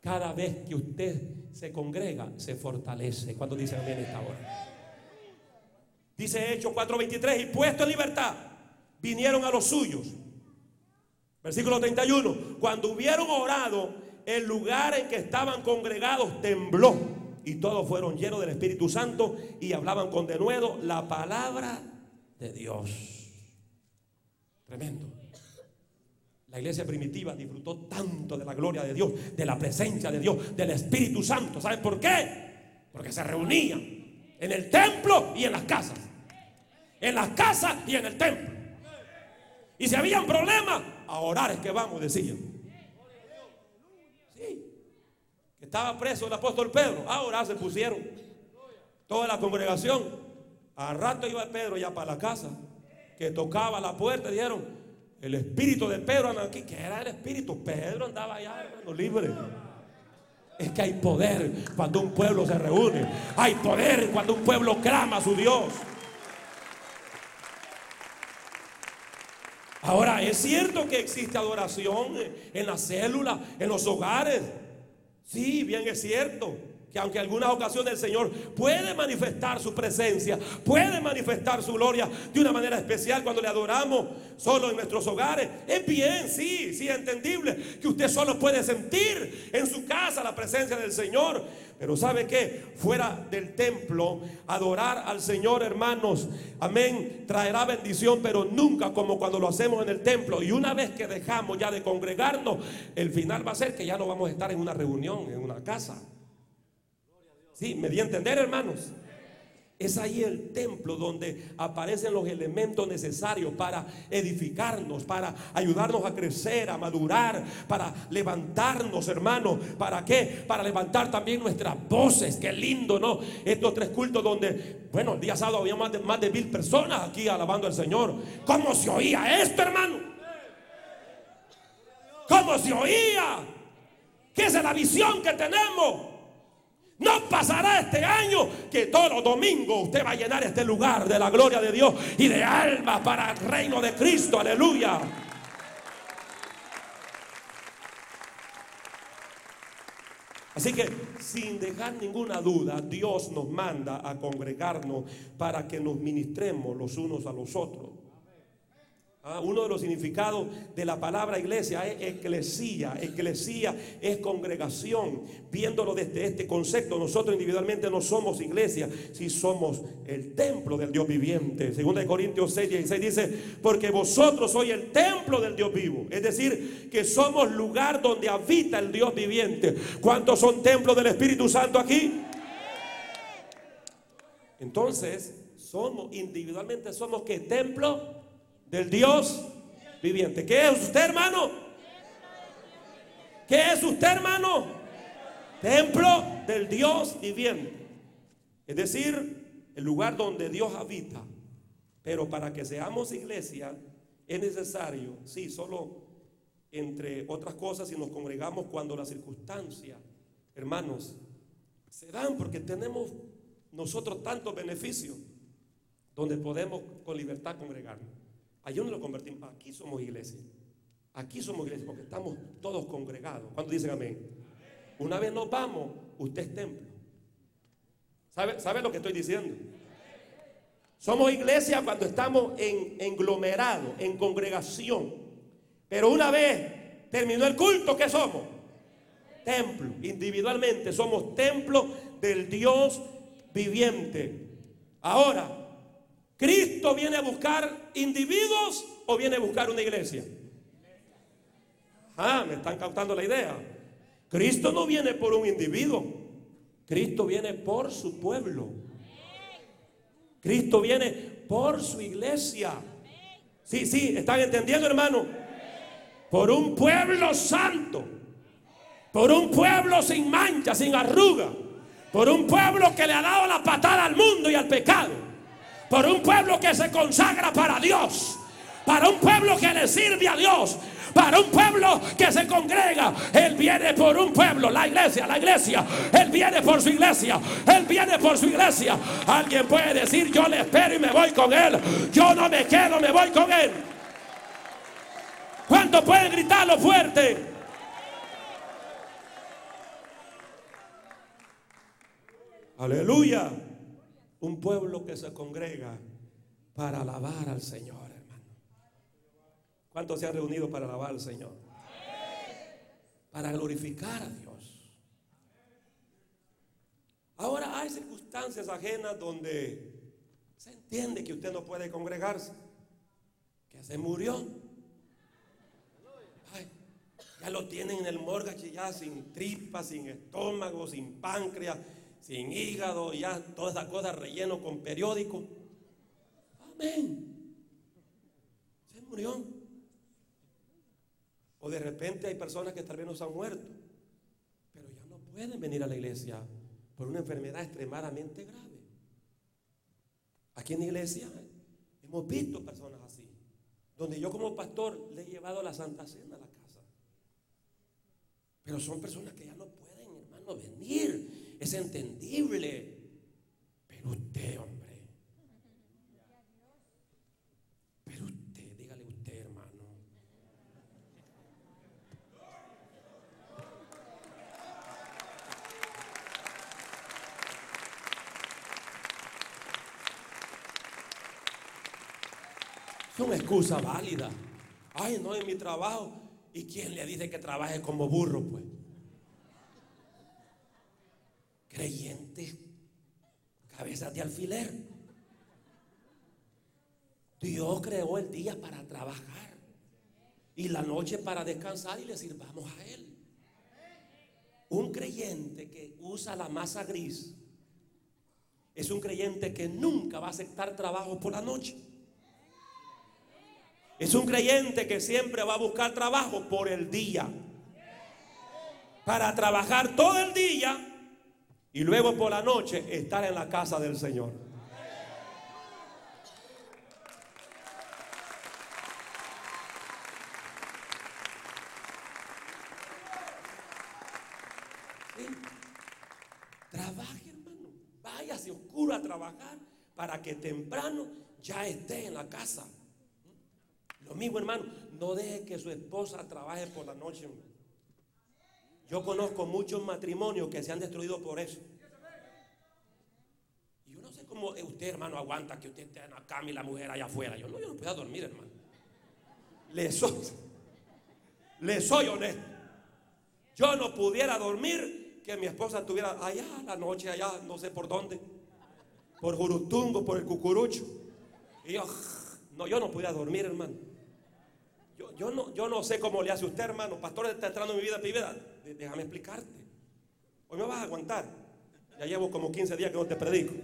Cada vez que usted se congrega, se fortalece. Cuando dice amén esta hora. Dice Hechos 4:23, y puesto en libertad, vinieron a los suyos. Versículo 31, cuando hubieron orado, el lugar en que estaban congregados tembló y todos fueron llenos del Espíritu Santo y hablaban con denuedo la palabra de Dios. Tremendo. La iglesia primitiva disfrutó tanto de la gloria de Dios, de la presencia de Dios, del Espíritu Santo. ¿Saben por qué? Porque se reunían en el templo y en las casas. En las casas y en el templo. Y si habían problemas, a orar es que vamos, decían. Sí. estaba preso el apóstol Pedro. A orar se pusieron. Toda la congregación. Al rato iba Pedro ya para la casa. Que tocaba la puerta. Dijeron, el espíritu de Pedro anda aquí. ¿Qué era el espíritu? Pedro andaba allá, hermano, libre. Es que hay poder cuando un pueblo se reúne. Hay poder cuando un pueblo clama a su Dios. Ahora, es cierto que existe adoración en las células, en los hogares. Sí, bien es cierto que aunque en algunas ocasiones el Señor puede manifestar su presencia, puede manifestar su gloria de una manera especial cuando le adoramos solo en nuestros hogares. Es bien, sí, sí, entendible que usted solo puede sentir en su casa la presencia del Señor. Pero ¿sabe qué? Fuera del templo, adorar al Señor, hermanos, amén, traerá bendición, pero nunca como cuando lo hacemos en el templo. Y una vez que dejamos ya de congregarnos, el final va a ser que ya no vamos a estar en una reunión, en una casa. Sí, me di a entender, hermanos. Es ahí el templo donde aparecen los elementos necesarios para edificarnos, para ayudarnos a crecer, a madurar, para levantarnos, hermanos. ¿Para qué? Para levantar también nuestras voces. Qué lindo, ¿no? Estos tres cultos donde, bueno, el día sábado había más de, más de mil personas aquí alabando al Señor. ¿Cómo se oía esto, hermano? ¿Cómo se oía? ¿Qué es la visión que tenemos? No pasará este año que todos los domingos usted va a llenar este lugar de la gloria de Dios y de almas para el reino de Cristo. Aleluya. Así que sin dejar ninguna duda, Dios nos manda a congregarnos para que nos ministremos los unos a los otros. Uno de los significados de la palabra iglesia es eclesía. Eclesía es congregación. Viéndolo desde este concepto, nosotros individualmente no somos iglesia, si somos el templo del Dios viviente. Segunda de Corintios 6, 16 dice, porque vosotros sois el templo del Dios vivo. Es decir, que somos lugar donde habita el Dios viviente. ¿Cuántos son templos del Espíritu Santo aquí? Entonces, somos individualmente somos que templo del Dios viviente. ¿Qué es usted, hermano? ¿Qué es usted, hermano? Templo del Dios viviente. Es decir, el lugar donde Dios habita. Pero para que seamos iglesia es necesario, sí, solo entre otras cosas, si nos congregamos cuando las circunstancias, hermanos, se dan porque tenemos nosotros tantos beneficios donde podemos con libertad congregarnos. Allí donde lo convertimos. Aquí somos iglesia. Aquí somos iglesia porque estamos todos congregados. ¿Cuántos dicen amén? Una vez nos vamos, usted es templo. ¿Sabe, ¿Sabe lo que estoy diciendo? Somos iglesia cuando estamos en englomerado, en congregación. Pero una vez terminó el culto, ¿qué somos? Templo. Individualmente somos templo del Dios viviente. Ahora, ¿Cristo viene a buscar individuos o viene a buscar una iglesia? Ah, me están captando la idea. Cristo no viene por un individuo. Cristo viene por su pueblo. Cristo viene por su iglesia. Sí, sí, ¿están entendiendo, hermano? Por un pueblo santo. Por un pueblo sin mancha, sin arruga. Por un pueblo que le ha dado la patada al mundo y al pecado por un pueblo que se consagra para Dios, para un pueblo que le sirve a Dios, para un pueblo que se congrega. Él viene por un pueblo, la iglesia, la iglesia. Él viene por su iglesia. Él viene por su iglesia. Alguien puede decir, yo le espero y me voy con él. Yo no me quedo, me voy con él. ¿Cuántos pueden gritarlo fuerte? Aleluya. Un pueblo que se congrega para alabar al Señor, hermano. ¿Cuántos se han reunido para alabar al Señor? Para glorificar a Dios. Ahora hay circunstancias ajenas donde se entiende que usted no puede congregarse, que se murió. ya lo tienen en el morgue ya sin tripa, sin estómago, sin páncreas sin hígado, ya toda esa cosa relleno con periódico. Amén. Se murió. O de repente hay personas que tal vez no se han muerto, pero ya no pueden venir a la iglesia por una enfermedad extremadamente grave. Aquí en la iglesia hemos visto personas así, donde yo como pastor le he llevado la Santa Cena a la casa. Pero son personas que ya no pueden, hermano, venir es entendible. Pero usted, hombre. Pero usted, dígale usted, hermano. Es una excusa válida. Ay, no es mi trabajo. ¿Y quién le dice que trabaje como burro, pues? Creyentes, cabezas de alfiler. Dios creó el día para trabajar y la noche para descansar y le sirvamos a Él. Un creyente que usa la masa gris es un creyente que nunca va a aceptar trabajo por la noche. Es un creyente que siempre va a buscar trabajo por el día. Para trabajar todo el día y luego por la noche estar en la casa del Señor. Trabaje, hermano. Váyase oscuro a trabajar para que temprano ya esté en la casa. Lo mismo, hermano. No deje que su esposa trabaje por la noche. Yo conozco muchos matrimonios que se han destruido por eso. Y yo no sé cómo usted, hermano, aguanta que usted esté cama y la mujer allá afuera. Yo no, yo no puedo dormir, hermano. Le soy, le soy honesto. Yo no pudiera dormir que mi esposa estuviera allá la noche, allá, no sé por dónde. Por Jurutungo, por el Cucurucho. Y yo, no, yo no pudiera dormir, hermano. Yo, no, yo no sé cómo le hace usted, hermano. Pastor está entrando en mi vida privada. Déjame explicarte. Hoy me vas a aguantar. Ya llevo como 15 días que no te predico.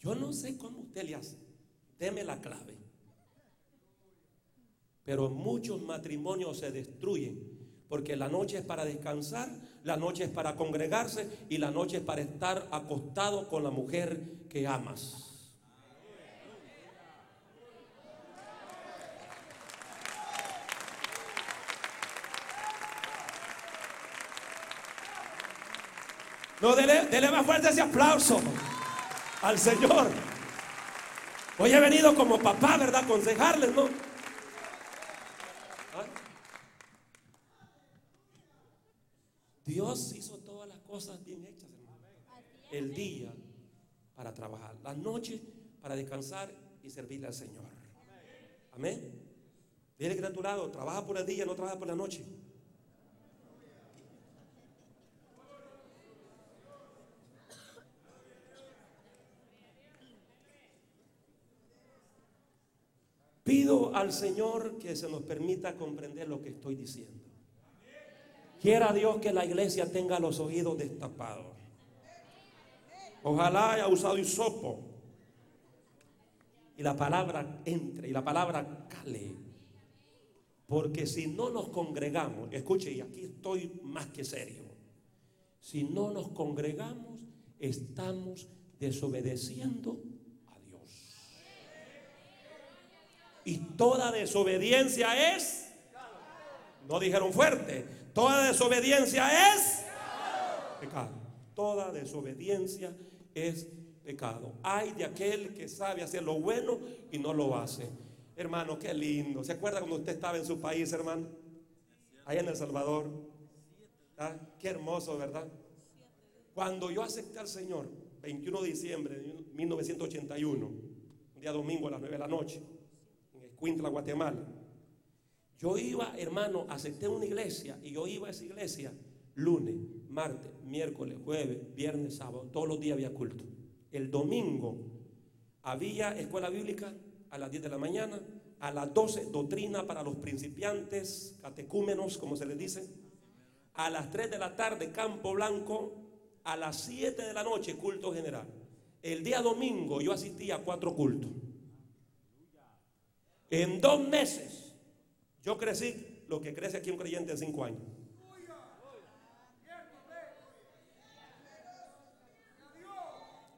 Yo no sé cómo usted le hace. Deme la clave. Pero muchos matrimonios se destruyen porque la noche es para descansar, la noche es para congregarse y la noche es para estar acostado con la mujer que amas. No, dele, más fuerte ese aplauso al Señor. Hoy he venido como papá, ¿verdad? Aconsejarles, ¿no? ¿Ah? Dios hizo todas las cosas bien hechas, hermano. El día para trabajar, la noche para descansar y servirle al Señor. Amén. Dile que a tu lado, trabaja por el día, no trabaja por la noche. Pido al Señor que se nos permita comprender lo que estoy diciendo. Quiera Dios que la iglesia tenga los oídos destapados. Ojalá haya usado hisopo y la palabra entre y la palabra cale. Porque si no nos congregamos, escuche, y aquí estoy más que serio, si no nos congregamos, estamos desobedeciendo Y toda desobediencia es, no dijeron fuerte, toda desobediencia es pecado. Toda desobediencia es pecado. Hay de aquel que sabe hacer lo bueno y no lo hace. Hermano, qué lindo. ¿Se acuerda cuando usted estaba en su país, hermano? Allá en El Salvador. ¿Ah? Qué hermoso, ¿verdad? Cuando yo acepté al Señor, 21 de diciembre de 1981, un día domingo a las 9 de la noche, en Escuintla, Guatemala, yo iba, hermano, acepté una iglesia y yo iba a esa iglesia lunes, martes, miércoles, jueves, viernes, sábado, todos los días había culto. El domingo había escuela bíblica a las 10 de la mañana, a las 12 doctrina para los principiantes, catecúmenos, como se les dice, a las 3 de la tarde campo blanco, a las 7 de la noche culto general. El día domingo yo asistí a cuatro cultos. En dos meses yo crecí lo que crece aquí un creyente en cinco años.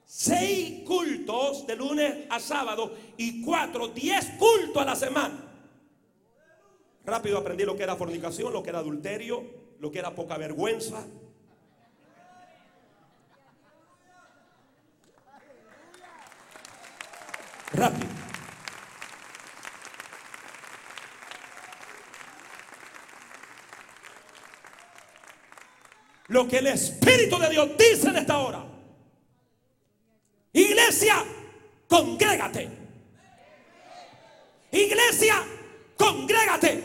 seis cultos de lunes a sábado y cuatro, diez cultos a la semana. Rápido aprendí lo que era fornicación, lo que era adulterio, lo que era poca vergüenza. Rápido. Lo que el Espíritu de Dios dice en esta hora. Iglesia, congrégate. Iglesia, congrégate.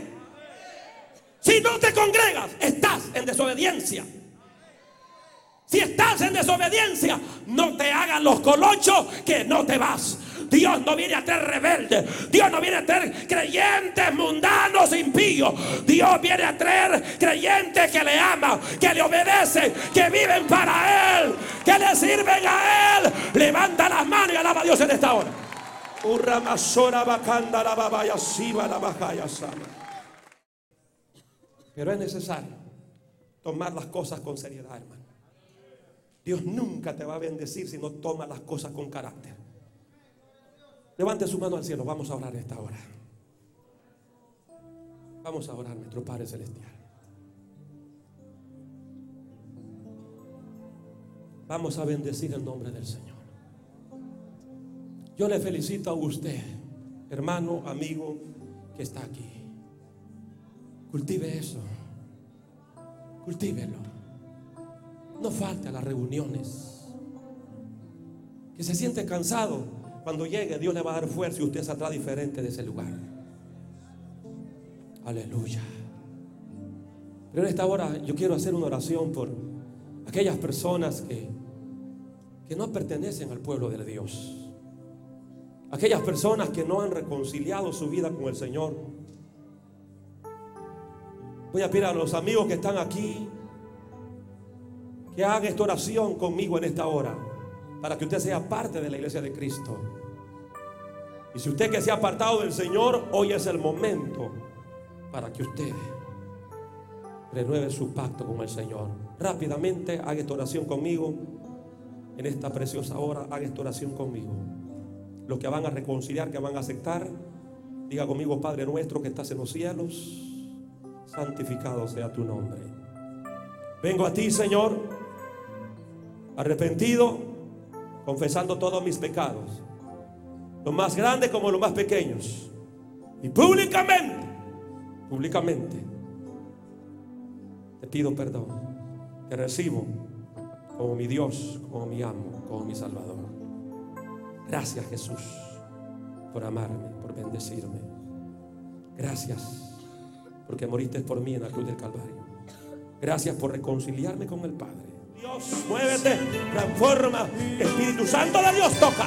Si no te congregas, estás en desobediencia. Si estás en desobediencia, no te hagan los colochos que no te vas. Dios no viene a traer rebeldes. Dios no viene a traer creyentes mundanos impíos. Dios viene a traer creyentes que le aman, que le obedecen, que viven para Él, que le sirven a Él. Levanta las manos y alaba a Dios en esta hora. Pero es necesario tomar las cosas con seriedad, hermano. Dios nunca te va a bendecir si no tomas las cosas con carácter. Levante su mano al cielo, vamos a orar esta hora. Vamos a orar, nuestro Padre Celestial. Vamos a bendecir el nombre del Señor. Yo le felicito a usted, hermano, amigo, que está aquí. Cultive eso. Cultívelo. No falte a las reuniones. Que se siente cansado. Cuando llegue, Dios le va a dar fuerza y usted saldrá diferente de ese lugar. Aleluya. Pero en esta hora yo quiero hacer una oración por aquellas personas que, que no pertenecen al pueblo de Dios. Aquellas personas que no han reconciliado su vida con el Señor. Voy a pedir a los amigos que están aquí que haga esta oración conmigo en esta hora, para que usted sea parte de la iglesia de Cristo. Y si usted que se ha apartado del Señor, hoy es el momento para que usted renueve su pacto con el Señor. Rápidamente haga esta oración conmigo. En esta preciosa hora, haga esta oración conmigo. Los que van a reconciliar, que van a aceptar, diga conmigo, Padre nuestro que estás en los cielos, santificado sea tu nombre. Vengo a ti, Señor, arrepentido, confesando todos mis pecados, los más grandes como los más pequeños, y públicamente, públicamente, te pido perdón, te recibo como mi Dios, como mi amo, como mi Salvador. Gracias Jesús por amarme, por bendecirme. Gracias porque moriste por mí en la cruz del Calvario. Gracias por reconciliarme con el Padre. Dios, muévete, transforma. Espíritu Santo de Dios, toca,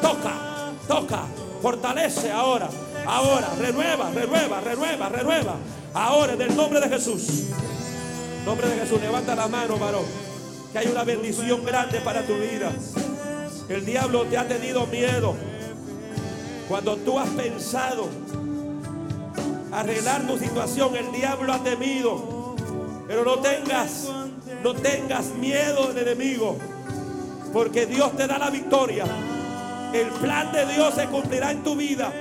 toca, toca. Fortalece ahora, ahora, renueva, renueva, renueva, renueva. Ahora, en el nombre de Jesús. nombre de Jesús, levanta la mano, varón. Que hay una bendición grande para tu vida. El diablo te ha tenido miedo. Cuando tú has pensado arreglar tu situación, el diablo ha temido. Pero no tengas, no tengas miedo del enemigo. Porque Dios te da la victoria. El plan de Dios se cumplirá en tu vida.